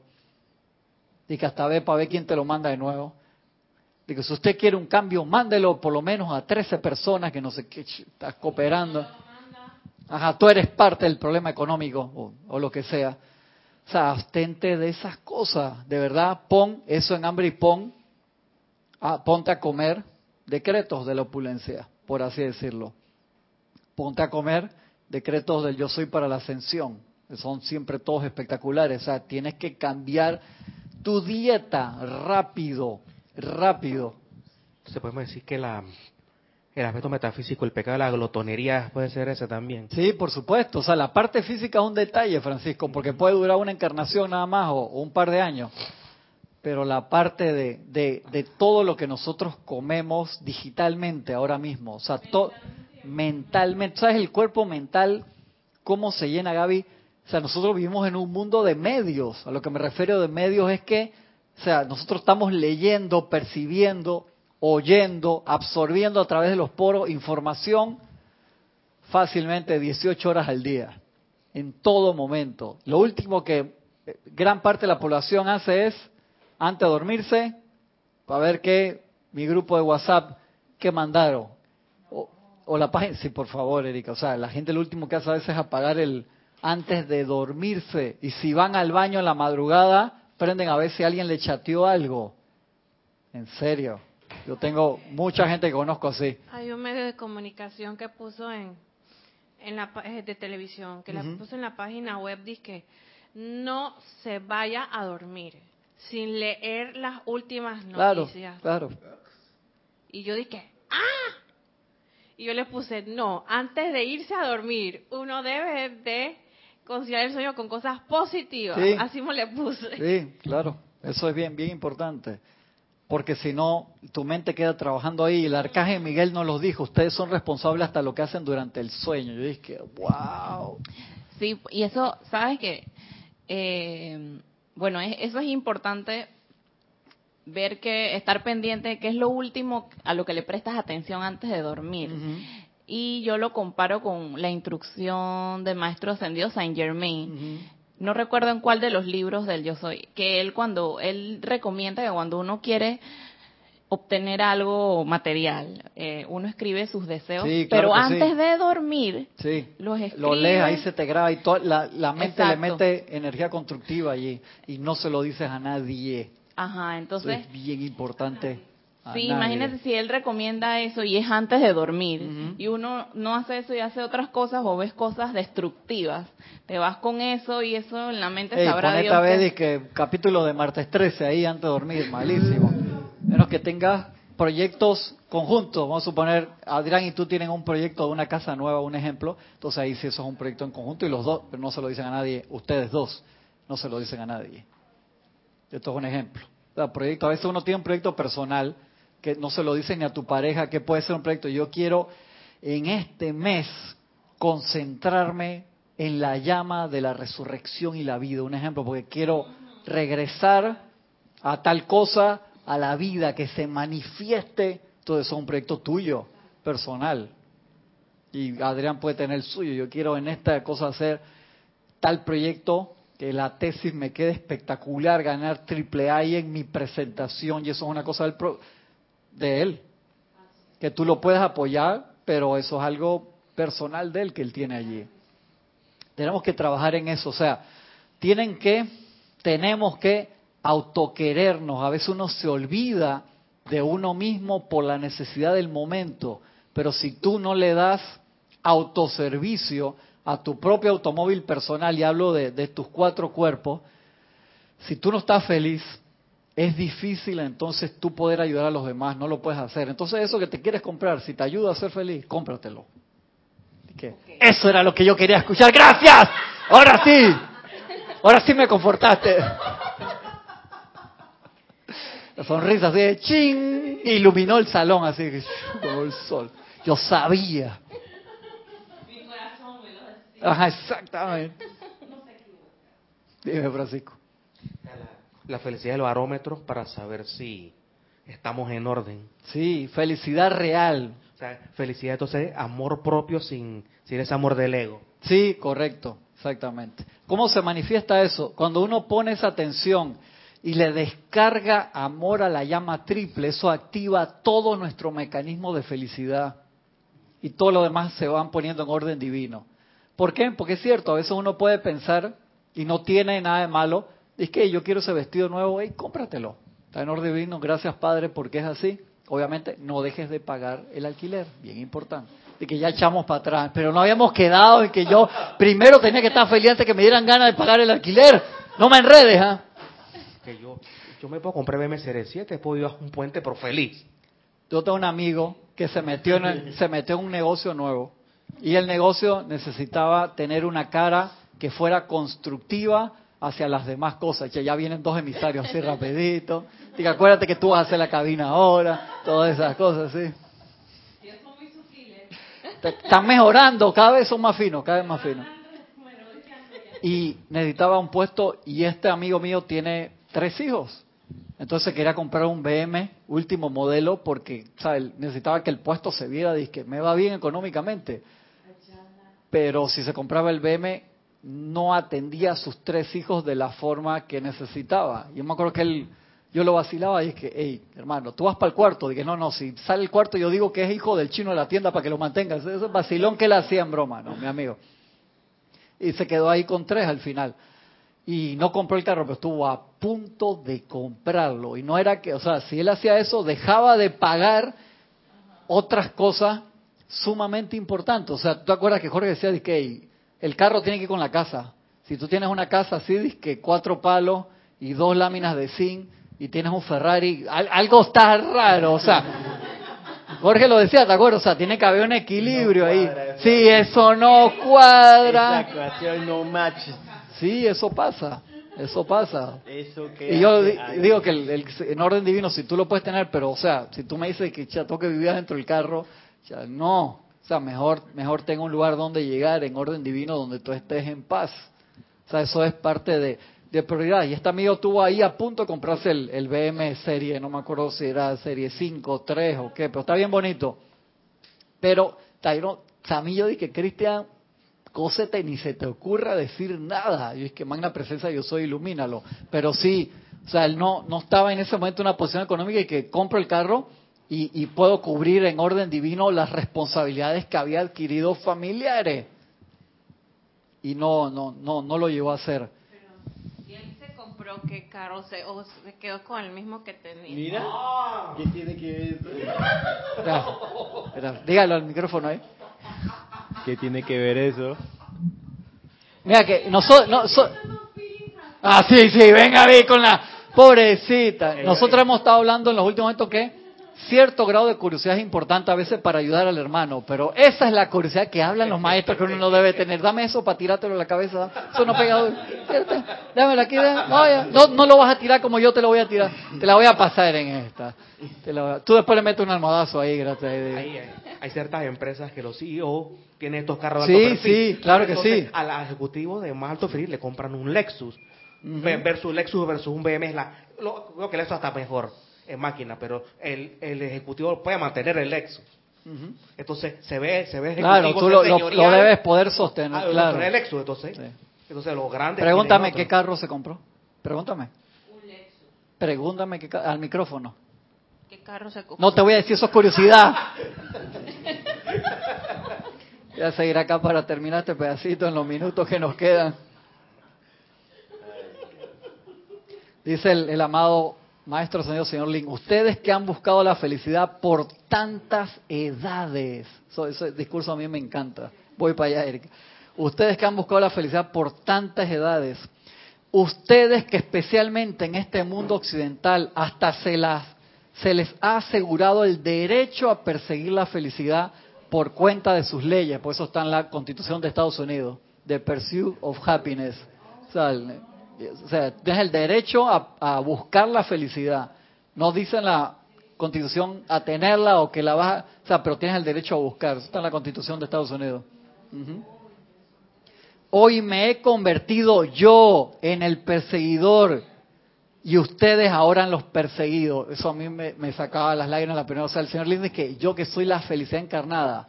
Y que hasta ve para ver quién te lo manda de nuevo. Digo, si usted quiere un cambio, mándelo por lo menos a 13 personas que no sé qué, estás cooperando. Ajá, tú eres parte del problema económico o, lo que sea. O sea, abstente de esas cosas. De verdad, pon eso en hambre y pon, ah, ponte a comer decretos de la opulencia, por así decirlo. Ponte a comer decretos del yo soy para la ascensión. Son siempre todos espectaculares. O sea, tienes que cambiar tu dieta rápido rápido. Se podemos decir que la, el aspecto metafísico, el pecado de la glotonería puede ser ese también. Sí, por supuesto. O sea, la parte física es un detalle, Francisco, porque puede durar una encarnación nada más o, un par de años. Pero la parte de, de, de, todo lo que nosotros comemos digitalmente ahora mismo, o sea, mentalmente, ¿sabes el cuerpo mental cómo se llena, Gaby? O sea, nosotros vivimos en un mundo de medios. A lo que me refiero de medios es que o sea, nosotros estamos leyendo, percibiendo, oyendo, absorbiendo a través de los poros información fácilmente 18 horas al día, en todo momento. Lo último que eh, gran parte de la población hace es, antes de dormirse, para ver qué, mi grupo de WhatsApp, qué mandaron. O, la página, sí, por favor, Erika. O sea, la gente lo último que hace a veces es apagar el, antes de dormirse. Y si van al baño en la madrugada, prenden a ver si alguien le chateó algo. En serio. Yo tengo mucha gente que conozco así. Hay un medio de comunicación que puso en, en la eh, de televisión, que la puso en la página web, dice que no se vaya a dormir sin leer las últimas noticias. Claro, claro. Y yo dije, ¡ah! Y yo le puse, no, antes de irse a dormir, uno debe de conciliar el sueño con cosas positivas. Así me le puse. Sí, claro. Eso es bien, bien importante. Porque si no, tu mente queda trabajando ahí. El arcángel Miguel nos lo dijo. Ustedes son responsables hasta lo que hacen durante el sueño. Yo dije, wow. Sí, y eso, ¿sabes qué? Eh, bueno, eso es importante ver que estar pendiente que es lo último a lo que le prestas atención antes de dormir y yo lo comparo con la instrucción del maestro ascendido Saint Germain. No recuerdo en cuál de los libros del Yo Soy, que él cuando él recomienda que cuando uno quiere obtener algo material, eh, uno escribe sus deseos, pero antes de dormir los escribe. Lo lees, ahí se te graba y la, la mente le mete energía constructiva allí y no se lo dices a nadie. Ajá, entonces... es bien importante Sí, imagínate si él recomienda eso y es antes de dormir y uno no hace eso y hace otras cosas o ves cosas destructivas, te vas con eso y eso en la mente Ey, sabrá Dios. vez que... capítulo de martes 13 ahí antes de dormir, malísimo. Menos que tengas proyectos conjuntos, vamos a suponer, Adrián y tú tienen un proyecto de una casa nueva, un ejemplo, entonces ahí sí eso es un proyecto en conjunto y los dos, pero no se lo dicen a nadie, ustedes dos, no se lo dicen a nadie. Esto es un ejemplo. O proyecto, a veces uno tiene un proyecto personal, que no se lo dicen ni a tu pareja, que puede ser un proyecto. Yo quiero en este mes concentrarme en la llama de la resurrección y la vida. Un ejemplo, porque quiero regresar a tal cosa, a la vida, que se manifieste. Todo eso es un proyecto tuyo, personal. Y Adrián puede tener el suyo. Yo quiero en esta cosa hacer tal proyecto que la tesis me quede espectacular, ganar triple A en mi presentación. Y eso es una cosa del... Pro de él. Que tú lo puedes apoyar, pero eso es algo personal de él que él tiene allí. Tenemos que trabajar en eso. O sea, tienen que, tenemos que autoquerernos. A veces uno se olvida de uno mismo por la necesidad del momento. Pero si tú no le das autoservicio a tu propio automóvil personal, y hablo de, de tus cuatro cuerpos, si tú no estás feliz, es difícil entonces tú poder ayudar a los demás, no lo puedes hacer. Entonces eso que te quieres comprar, si te ayuda a ser feliz, cómpratelo. ¿Qué? Eso era lo que yo quería escuchar. Gracias. Ahora sí. Ahora sí me confortaste. La sonrisa así de ching, iluminó el salón así como el sol. Yo sabía. Mi corazón me lo decía. Ajá, exactamente. Dime, Francisco. La, felicidad del barómetro para saber si estamos en orden. Sí, felicidad real. O sea, felicidad entonces amor propio sin, sin ese amor del ego. Sí, correcto, exactamente. ¿Cómo se manifiesta eso? Cuando uno pone esa atención y le descarga amor a la llama triple, eso activa todo nuestro mecanismo de felicidad y todo lo demás se van poniendo en orden divino. ¿Por qué? Porque es cierto, a veces uno puede pensar y no tiene nada de malo, es que yo quiero ese vestido nuevo, y cómpratelo. Está en orden divino, gracias Padre, porque es así. Obviamente, no dejes de pagar el alquiler, bien importante. De que ya echamos para atrás, pero no habíamos quedado en que yo primero tenía que estar feliz antes que me dieran ganas de pagar el alquiler. No me enredes, ¿ah? Que yo, yo me puedo comprar BM Series 7, puedo ir a un puente, pero feliz. Yo tengo un amigo que se metió en, el- se metió en un negocio nuevo y el negocio necesitaba tener una cara que fuera constructiva hacia las demás cosas. Ya, ya vienen dos emisarios así rapidito. Diga, acuérdate que tú vas a hacer la cabina ahora, todas esas cosas, sí. Están mejorando, cada vez son más finos, cada vez más finos. Y necesitaba un puesto y este amigo mío tiene tres hijos. Entonces quería comprar un BM último modelo porque ¿sabe? necesitaba que el puesto se viera, que me va bien económicamente. Pero si se compraba el BM no atendía a sus tres hijos de la forma que necesitaba. Yo me acuerdo que él, yo lo vacilaba y es que, hey, hermano, tú vas para el cuarto. Dije, no, no, si sale el cuarto yo digo que es hijo del chino de la tienda para que lo mantengas. Ese es vacilón que él hacía en broma, ¿no? Mi amigo. Y se quedó ahí con tres al final y no compró el carro, pero estuvo a punto de comprarlo. Y no era que, o sea, si él hacía eso, dejaba de pagar otras cosas sumamente importantes. O sea, ¿tú te acuerdas que Jorge decía que "Ey, el carro tiene que ir con la casa? Si tú tienes una casa así, que cuatro palos y dos láminas de zinc y tienes un Ferrari, al- algo está raro, o sea. Jorge lo decía, ¿te acuerdas? O sea, tiene que haber un equilibrio No ahí. cuadra. Sí, eso no cuadra. Esa ecuación no match. Sí, eso pasa, eso pasa. Eso que Y yo hace di- algo. digo que el, el- en orden divino, si tú lo puedes tener, pero o sea, si tú me dices que ya tengo que vivir dentro del carro, ya no. O sea, mejor, mejor tenga un lugar donde llegar en orden divino donde tú estés en paz. O sea, eso es parte de, prioridad. Y este amigo tuvo ahí a punto de comprarse el, el BM serie, no me acuerdo si era serie 5, 3 o qué, pero está bien bonito. Pero, Tyron, o sea, a mí yo dije, Cristian, cósete ni se te ocurra decir nada. Y es que magna presencia yo soy, ilumínalo. Pero sí, o sea, él no, no estaba en ese momento en una posición económica y que compro el carro y, y puedo cubrir en orden divino las responsabilidades que había adquirido familiares. Y no, no, no, no lo llevó a hacer. Y él se compró qué carro se, o se quedó con el mismo que tenía. Mira, ¿qué tiene que ver? Espera, espera, dígalo al micrófono ahí. ¿Qué tiene que ver eso? Mira que nosotros... No, so- ah, sí, sí, venga ver con la pobrecita. Nosotros hemos estado hablando en los últimos momentos que cierto grado de curiosidad es importante a veces para ayudar al hermano, pero esa es la curiosidad que hablan los maestros que uno no debe tener. Dame eso para tirártelo en la cabeza. Eso no pega. Dámelo aquí. No, no, lo vas a tirar como yo te lo voy a tirar. Te la voy a pasar en esta. Te la voy a- Tú después le metes un almohadazo ahí, gracias. Hay, hay- hay ciertas empresas que los CEO tienen estos carros de Sí, perfil. sí, claro que sí. Al ejecutivo de más alto perfil le compran un Lexus. Ve- Versus Lexus versus un BM es la. Lo, creo que el Lexus está mejor en máquina, pero el, el ejecutivo puede mantener el Lexus. Entonces se ve, se ve Claro, ejecutivo tú lo, de lo- lo debes poder sostener. Ah, claro. el Lexus, entonces. Sí. Entonces los grandes. Pregúntame qué carro se compró. Pregúntame. Pregúntame qué al micrófono. ¿Qué carro se compró? No te voy a decir, eso es curiosidad. Voy a seguir acá para terminar este pedacito en los minutos que nos quedan. Dice el, el amado Maestro Señor, Señor Lin, ustedes que han buscado la felicidad por tantas edades. Eso- ese discurso a mí me encanta. Voy para allá, Erika. Ustedes que han buscado la felicidad por tantas edades, ustedes que especialmente en este mundo occidental hasta se, las, se les ha asegurado el derecho a perseguir la felicidad por cuenta de sus leyes, por eso está en la Constitución de Estados Unidos, The Pursuit of Happiness. El- o sea, tienes el derecho a, buscar la felicidad. No dice en la Constitución a tenerla o que la vas a, o sea, pero tienes el derecho a buscar. Eso está en la Constitución de Estados Unidos. Hoy me he convertido yo en el perseguidor y ustedes ahora en los perseguidos. Eso a mí me, me sacaba las lágrimas la primera. O sea, el Señor le dice que yo que soy la felicidad encarnada,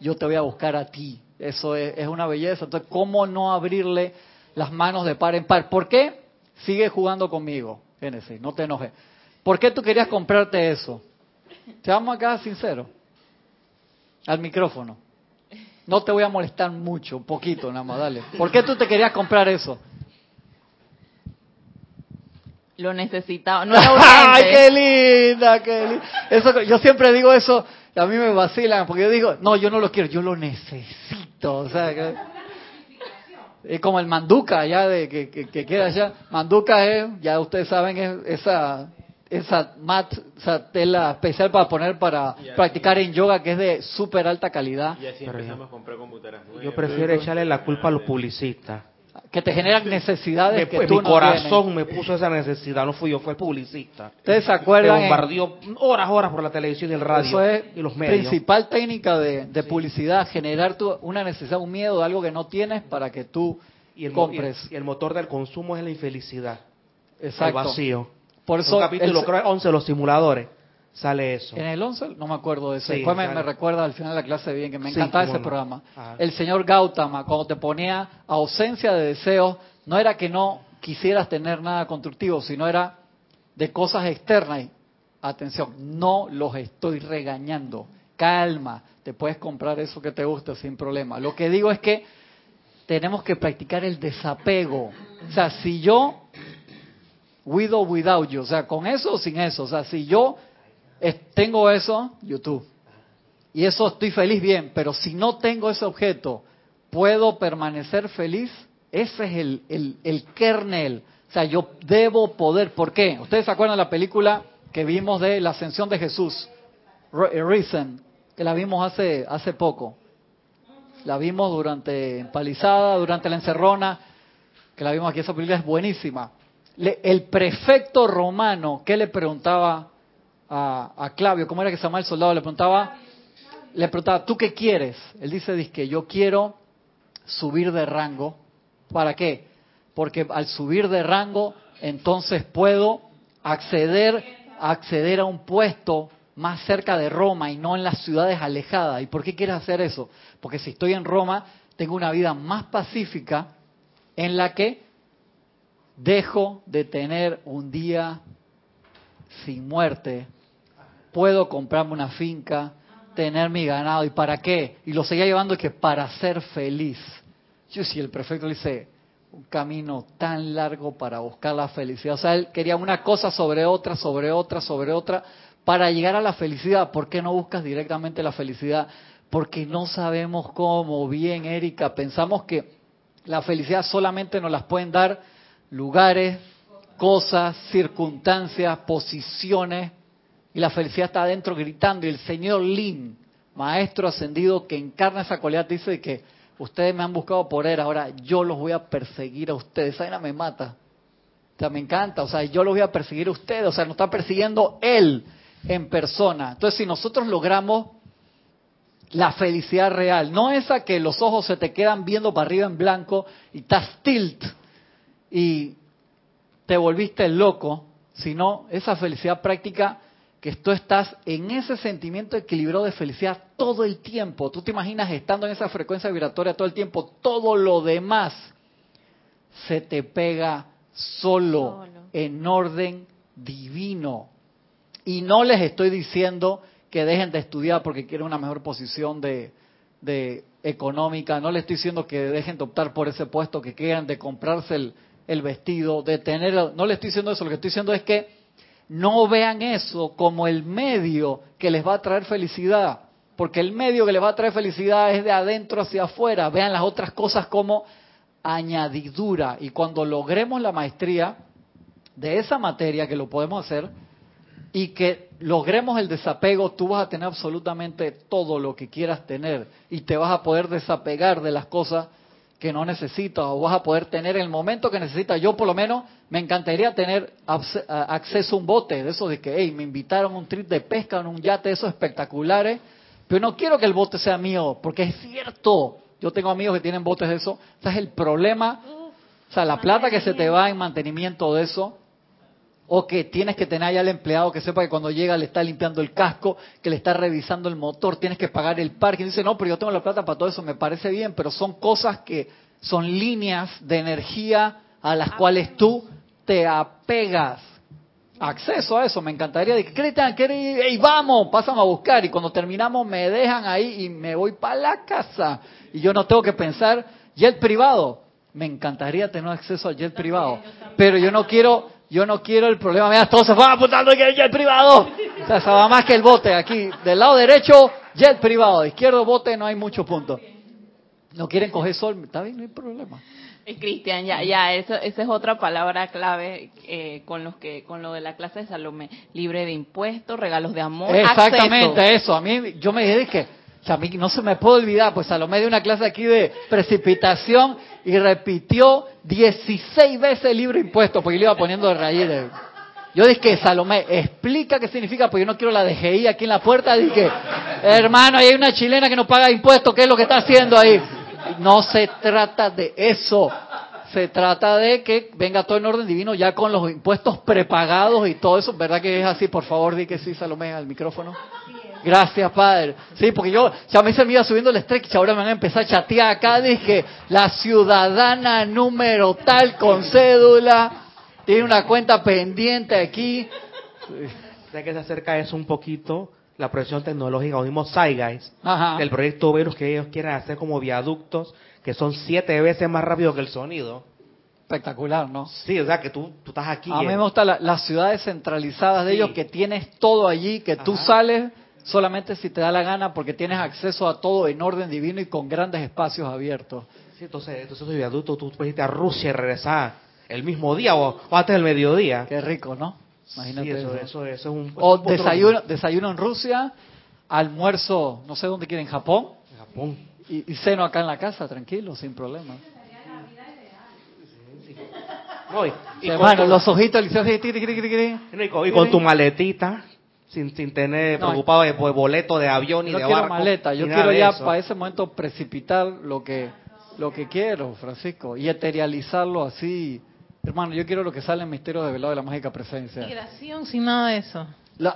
yo te voy a buscar a ti. Eso es, es una belleza. Entonces, ¿cómo no abrirle las manos de par en par? ¿Por qué? Sigue jugando conmigo, Génesis, no te enojes. ¿Por qué tú querías comprarte eso? Seamos acá sinceros. Al micrófono. No te voy a molestar mucho, un poquito nada más, dale. ¿Por qué tú te querías comprar eso? Lo necesitaba. No era ¡Ay, qué linda, qué linda! Eso, yo siempre digo eso, a mí me vacilan, porque yo digo, no, yo no lo quiero, yo lo necesito. O sea, que, es como el manduca allá de, que, que, que queda allá. Manduca es, ya ustedes saben, es esa esa mat, esa tela especial para poner para así- practicar en yoga que es de súper alta calidad, Y así Pero empezamos a comprar computadoras nuevas. Yo prefiero echarle la culpa a los publicistas. Que te generan necesidades que Después, tú mi no corazón me puso esa necesidad, no fui yo, fue el publicista. ¿Ustedes se Me acuerdan? en- bombardeó horas, horas por la televisión y el radio Eso es y los medios. principal técnica de, de publicidad, generar tu- una necesidad, un miedo, algo que no tienes para que tú Y el, compres. y el- y el motor del consumo es la infelicidad, el Exacto. vacío. Por eso Un capítulo, el- creo, 11 de los simuladores, sale eso. en el 11 no me acuerdo de eso. Sí, Después me, recuerda al final de la clase bien que me encantaba ese no. programa. Ajá. El señor Gautama cuando te ponía ausencia de deseos, no era que no quisieras tener nada constructivo, sino era de cosas externas. Y, atención, no los estoy regañando. Calma, te puedes comprar eso que te gusta sin problema. Lo que digo es que tenemos que practicar el desapego. O sea, si yo, with or without you, o sea, con eso o sin eso, o sea, si yo tengo eso, YouTube, y eso estoy feliz bien, pero si no tengo ese objeto, ¿puedo permanecer feliz? Ese es el, el, el kernel. O sea, yo debo poder. ¿Por qué? ¿Ustedes se acuerdan de la película que vimos de la ascensión de Jesús? Re- Risen, que la vimos hace, hace poco. La vimos durante Empalizada, durante la encerrona, que la vimos aquí. Esa película es buenísima. Le- el prefecto romano, ¿qué le preguntaba a, a Clavio? ¿Cómo era que se llama el soldado? Le preguntaba, le preguntaba, ¿tú qué quieres? Él dice, dice que yo quiero subir de rango. ¿Para qué? Porque al subir de rango, entonces puedo acceder, acceder a un puesto más cerca de Roma y no en las ciudades alejadas. ¿Y por qué quieres hacer eso? Porque si estoy en Roma, tengo una vida más pacífica en la que dejo de tener un día sin muerte, puedo comprarme una finca, tener mi ganado. ¿Y para qué? Y lo seguía llevando que para ser feliz. Yo si el prefecto le dice, un camino tan largo para buscar la felicidad. O sea, él quería una cosa sobre otra, sobre otra, sobre otra, para llegar a la felicidad. ¿Por qué no buscas directamente la felicidad? Porque no sabemos cómo. Bien, Erika, pensamos que la felicidad solamente nos las pueden dar lugares, cosas, circunstancias, posiciones, y la felicidad está adentro gritando. Y el señor Lin, maestro ascendido que encarna esa cualidad, dice que ustedes me han buscado por él, ahora yo los voy a perseguir a ustedes. Esa vaina me mata. O sea, me encanta. O sea, yo los voy a perseguir a ustedes. O sea, nos está persiguiendo él en persona. Entonces, si nosotros logramos la felicidad real, no esa que los ojos se te quedan viendo para arriba en blanco y estás tilt y te volviste loco, sino esa felicidad práctica que tú estás en ese sentimiento equilibrado de felicidad todo el tiempo. Tú te imaginas estando en esa frecuencia vibratoria todo el tiempo, todo lo demás se te pega solo, Solo. en orden divino. Y no les estoy diciendo que dejen de estudiar porque quieren una mejor posición de, de económica, no les estoy diciendo que dejen de optar por ese puesto, que quieran de comprarse el, el vestido, de tener, no les estoy diciendo eso, lo que estoy diciendo es que no vean eso como el medio que les va a traer felicidad, porque el medio que les va a traer felicidad es de adentro hacia afuera, vean las otras cosas como añadidura. Y cuando logremos la maestría de esa materia, que lo podemos hacer, y que logremos el desapego, tú vas a tener absolutamente todo lo que quieras tener y te vas a poder desapegar de las cosas que no necesitas o vas a poder tener el momento que necesitas. Yo por lo menos me encantaría tener acceso a un bote de eso de que, hey, me invitaron a un trip de pesca en un yate, esos espectaculares, pero no quiero que el bote sea mío, porque es cierto, yo tengo amigos que tienen botes de eso, ese es el problema, o sea, la plata que se te va en mantenimiento de eso, o que tienes que tener allá al empleado que sepa que cuando llega le está limpiando el casco, que le está revisando el motor, tienes que pagar el parque. dice, no, pero yo tengo la plata para todo eso, me parece bien, pero son cosas que son líneas de energía a las cuales tú te apegas. Acceso a eso, me encantaría. De que, y vamos, pasan a buscar. Y cuando terminamos me dejan ahí y me voy para la casa. Y yo no tengo que pensar, jet privado. Me encantaría tener acceso al jet privado. Pero yo no quiero yo no quiero el problema. Mira, todos se van apuntando que el jet privado. O sea, se va más que el bote. Aquí, del lado derecho, jet privado. De izquierdo, bote, no hay muchos puntos. No quieren coger sol, está bien, no hay problema. Eh, Cristian, ya, ya, eso, esa es otra palabra clave eh, con los que, con lo de la clase de Salomé, libre de impuestos, regalos de amor, Exactamente eso. A mí, yo me dije que, a mí no se me puede olvidar, pues Salomé dio una clase aquí de precipitación y repitió 16 veces el libro impuesto, porque yo le iba poniendo de raíces. Yo dije, Salomé, explica qué significa, porque yo no quiero la DGI aquí en la puerta. Dije, hermano, hay una chilena que no paga impuestos, ¿qué es lo que está haciendo ahí? No se trata de eso. Se trata de que venga todo en orden divino ya con los impuestos prepagados y todo eso. ¿Verdad que es así? Por favor, di que sí, Salomé, al micrófono. Gracias, Padre. Sí, porque yo, ya me iba subiendo el estrés, ahora me van a empezar a chatear acá. Dije, la ciudadana número tal con cédula tiene una cuenta pendiente aquí. Ya que se acerca eso un poquito, la proyección tecnológica, o mismo Zeitgeist, del proyecto Venus que ellos quieren hacer como viaductos que son siete veces más rápido que el sonido. Espectacular, ¿no? Sí, o sea, que tú, tú estás aquí. A mí me gustan las ciudades centralizadas de ellos, que tienes todo allí, que tú sales solamente si te da la gana porque tienes acceso a todo en orden divino y con grandes espacios abiertos. Sí, entonces, entonces soy adulto, tú puedes irte a Rusia y regresar el mismo día o, antes del mediodía. Qué rico, ¿no? Imagínate eso, eso, es un... O desayuno, desayuno en Rusia, almuerzo, no sé dónde quieren, en Japón. En Japón. Y, ceno acá en la casa, tranquilo, sin problema. No, y, con los ojitos, y, y con tu maletita sin, sin tener preocupado de, boleto de avión y de quiero maleta, yo quiero ya para ese momento precipitar lo que lo que quiero, Francisco, y eterializarlo así. Hermano, yo quiero lo que sale en Misterios de Velado de la Mágica Presencia. Migración sin nada de eso.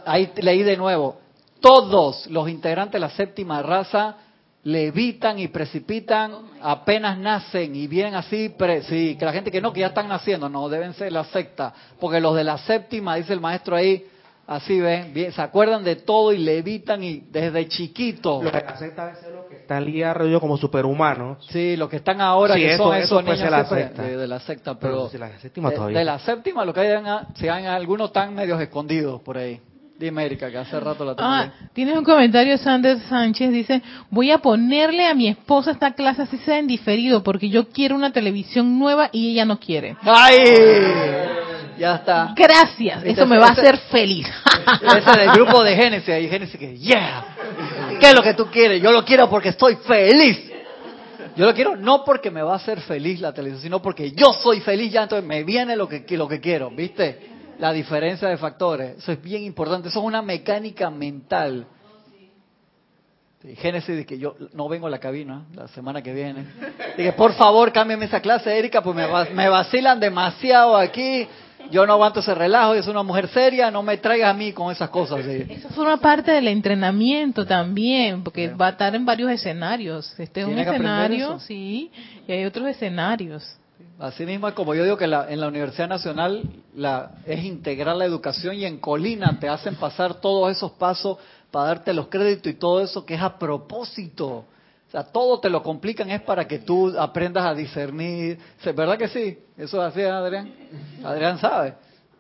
ahí leí de nuevo. Todos los integrantes de la séptima raza levitan y precipitan apenas nacen y vienen así, sí, que la gente que no, que ya están naciendo, no, deben ser la secta, porque los de la séptima, dice el maestro ahí, Así ven, bien, se acuerdan de todo y le evitan y desde chiquito. Lo que acepta a lo que está liado como superhumano. Sí, lo que están ahora que son esos niños la De, la secta, pero, de, la séptima lo que hay, si hay algunos tan medios escondidos por ahí. Dime, Erika, que hace rato la tengo. Ah, tienes un comentario, Sanders Sánchez, dice, voy a ponerle a mi esposa esta clase así sea en diferido, porque yo quiero una televisión nueva y ella no quiere. ¡Ay! Ya está. Gracias, eso me va a hacer feliz. Ese es el grupo de Génesis, y Génesis que, yeah, ¿qué es lo que tú quieres? Yo lo quiero porque estoy feliz. Yo lo quiero no porque me va a hacer feliz la televisión, sino porque yo soy feliz ya, entonces me viene lo que, lo que quiero, ¿viste? La diferencia de factores, eso es bien importante, eso es una mecánica mental. Génesis de que yo no vengo a la cabina la semana que viene. Dije, por favor, cámbiame esa clase, Erika, pues me, me vacilan demasiado aquí yo no aguanto ese relajo, es una mujer seria, no me traigas a mí con esas cosas. Eso forma parte del entrenamiento también, porque va a estar en varios escenarios. Este es un escenario, sí, y hay otros escenarios. Así mismo, como yo digo que en la Universidad Nacional la, es integrar la educación y en Colina te hacen pasar todos esos pasos para darte los créditos y todo eso que es a propósito o sea, todo te lo complican es para que tú aprendas a discernir. ¿Verdad que sí? Eso es así, Adrián. Adrián sabe.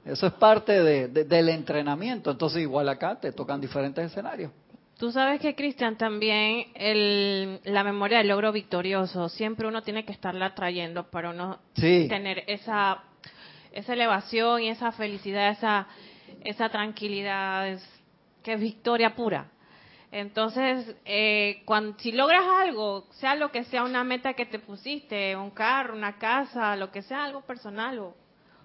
Eso es parte de, del entrenamiento. Entonces, igual acá te tocan diferentes escenarios. Tú sabes que, Cristian, también el, la memoria del logro victorioso, siempre uno tiene que estarla trayendo para uno Sí. tener esa, esa elevación y esa felicidad, esa, esa tranquilidad, es- que es victoria pura. Entonces, eh, cuando, si logras algo, sea lo que sea una meta que te pusiste, un carro, una casa, lo que sea, algo personal o,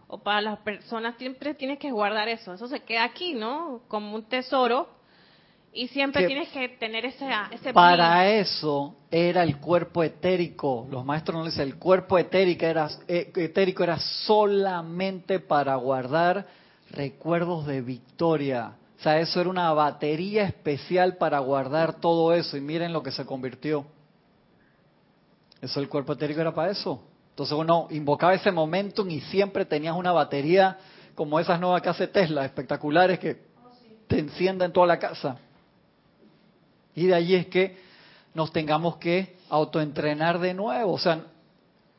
o para las personas, siempre tienes que guardar eso. Eso se queda aquí, ¿no? Como un tesoro. Y siempre Que tienes que tener ese, ese Para eso era el cuerpo etérico. Los maestros nos dicen, el cuerpo etérico era, eh, etérico era solamente para guardar recuerdos de victoria. O sea, eso era una batería especial para guardar todo eso. Y miren lo que se convirtió. Eso el cuerpo etérico era para eso. Entonces uno invocaba ese momentum y siempre tenías una batería como esas nuevas que hace Tesla, espectaculares que te encienden toda la casa. Y de allí es que nos tengamos que autoentrenar de nuevo. O sea,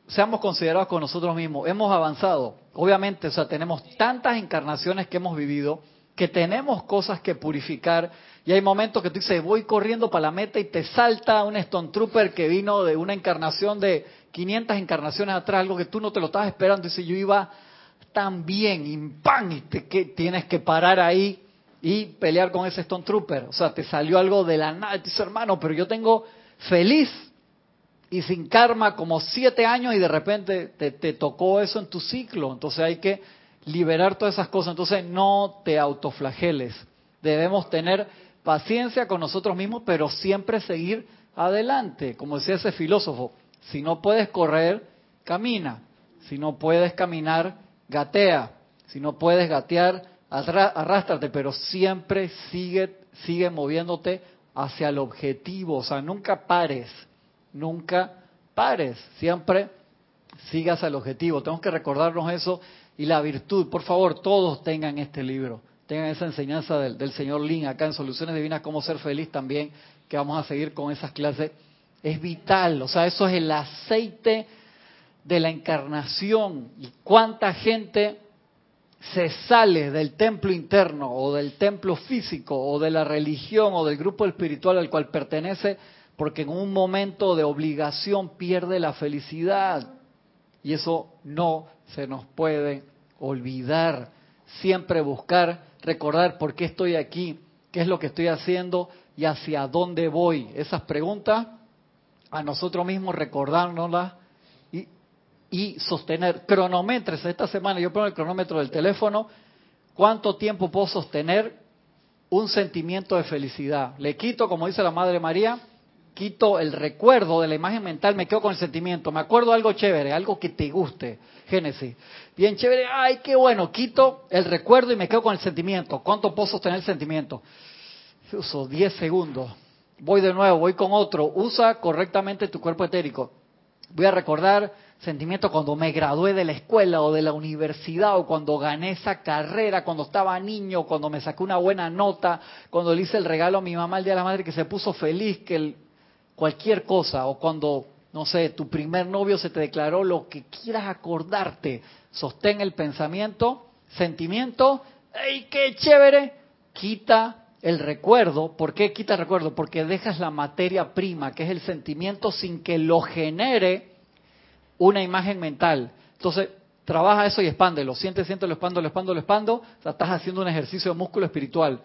seamos considerados con nosotros mismos. Hemos avanzado. Obviamente, o sea, tenemos tantas encarnaciones que hemos vivido que tenemos cosas que purificar. Y hay momentos que tú dices, voy corriendo para la meta y te salta un Stone Trooper que vino de una encarnación de 500 encarnaciones atrás, algo que tú no te lo estabas esperando. Y yo iba tan bien, y ¡pam! Y te, que tienes que parar ahí y pelear con ese Stone Trooper. O sea, te salió algo de la nada. Y dices, hermano, pero yo tengo feliz y sin karma como siete años y de repente te, te tocó eso en tu ciclo. Entonces hay que liberar todas esas cosas. Entonces no te autoflageles. Debemos tener paciencia con nosotros mismos, pero siempre seguir adelante. Como decía ese filósofo, si no puedes correr, camina. Si no puedes caminar, gatea. Si no puedes gatear, arrástrate, pero siempre sigue, sigue moviéndote hacia el objetivo. O sea, nunca pares, nunca pares. Siempre sigas al objetivo. Tenemos que recordarnos eso y la virtud. Por favor, todos tengan este libro. Tengan esa enseñanza del, señor Lin acá en Soluciones Divinas, cómo ser feliz también, que vamos a seguir con esas clases. Es vital, o sea, eso es el aceite de la encarnación. Y cuánta gente se sale del templo interno o del templo físico o de la religión o del grupo espiritual al cual pertenece porque en un momento de obligación pierde la felicidad. Y eso no se nos puede olvidar. Siempre buscar, recordar por qué estoy aquí, qué es lo que estoy haciendo y hacia dónde voy. Esas preguntas a nosotros mismos recordárnoslas y, y sostener. Cronometres, esta semana yo pongo el cronómetro del teléfono, ¿cuánto tiempo puedo sostener un sentimiento de felicidad? Le quito, como dice la Madre María, quito el recuerdo de la imagen mental, me quedo con el sentimiento, me acuerdo algo chévere, algo que te guste. Génesis, bien chévere, ay, qué bueno, quito el recuerdo y me quedo con el sentimiento. ¿Cuánto puedo sostener el sentimiento? Uso 10 segundos. Voy de nuevo, voy con otro. Usa correctamente tu cuerpo etérico. Voy a recordar sentimiento cuando me gradué de la escuela o de la universidad o cuando gané esa carrera, cuando estaba niño, cuando me saqué una buena nota, cuando le hice el regalo a mi mamá el día de la madre que se puso feliz, que el, cualquier cosa, o cuando, no sé, tu primer novio se te declaró lo que quieras acordarte. Sostén el pensamiento, sentimiento, ¡ay, qué chévere! Quita el recuerdo. ¿Por qué quita el recuerdo? Porque dejas la materia prima, que es el sentimiento, sin que lo genere una imagen mental. Entonces, trabaja eso y expándelo. Siente, siente, lo expando, lo expando, lo expando. O sea, estás haciendo un ejercicio de músculo espiritual.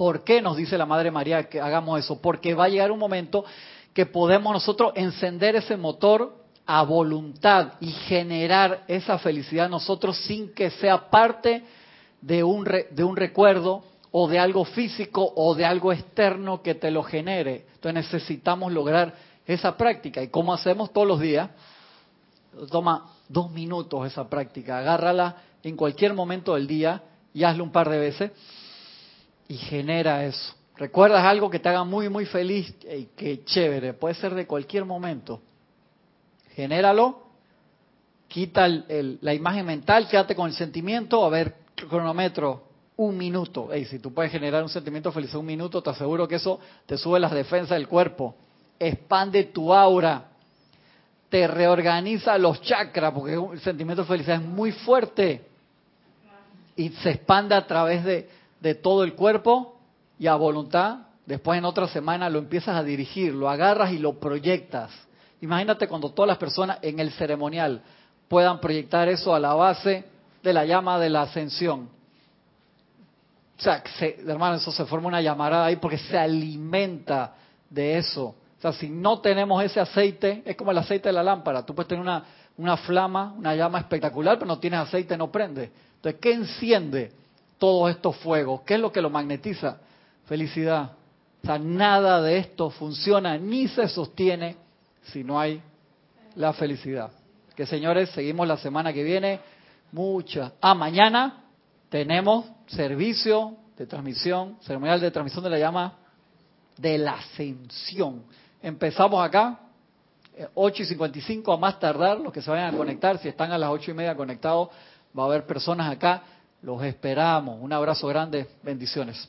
¿Por qué nos dice la Madre María que hagamos eso? Porque va a llegar un momento que podemos nosotros encender ese motor a voluntad y generar esa felicidad nosotros sin que sea parte de un, re, de un recuerdo o de algo físico o de algo externo que te lo genere. Entonces necesitamos lograr esa práctica. ¿Y cómo hacemos todos los días? Toma dos minutos esa práctica, agárrala en cualquier momento del día y hazlo un par de veces y genera eso. ¿Recuerdas algo que te haga muy, muy feliz? ¡Ey, qué chévere! Puede ser de cualquier momento. Genéralo, quita el, la imagen mental, quédate con el sentimiento, a ver, cronómetro, un minuto. Ey, si tú puedes generar un sentimiento feliz en un minuto, te aseguro que eso te sube las defensas del cuerpo. Expande tu aura, te reorganiza los chakras, porque el sentimiento de felicidad es muy fuerte y se expande a través de, de todo el cuerpo y a voluntad después en otra semana lo empiezas a dirigir, lo agarras y lo proyectas. Imagínate cuando todas las personas en el ceremonial puedan proyectar eso a la base de la llama de la ascensión. O sea, hermano, eso se forma una llamarada ahí porque se alimenta de eso. O sea, si no tenemos ese aceite, es como el aceite de la lámpara. Tú puedes tener una, una flama, una llama espectacular, pero no tienes aceite, no prende. Entonces, ¿qué enciende todos estos fuegos? ¿Qué es lo que lo magnetiza? Felicidad. O sea, nada de esto funciona ni se sostiene si no hay la felicidad. Que señores, seguimos la semana que viene. Muchas. Ah, mañana tenemos servicio de transmisión, ceremonial de transmisión de la llama de la ascensión. Empezamos acá, 8 eh, y 55 a más tardar, los que se vayan a conectar, si están a las 8 y media conectados, va a haber personas acá, los esperamos. Un abrazo grande, bendiciones.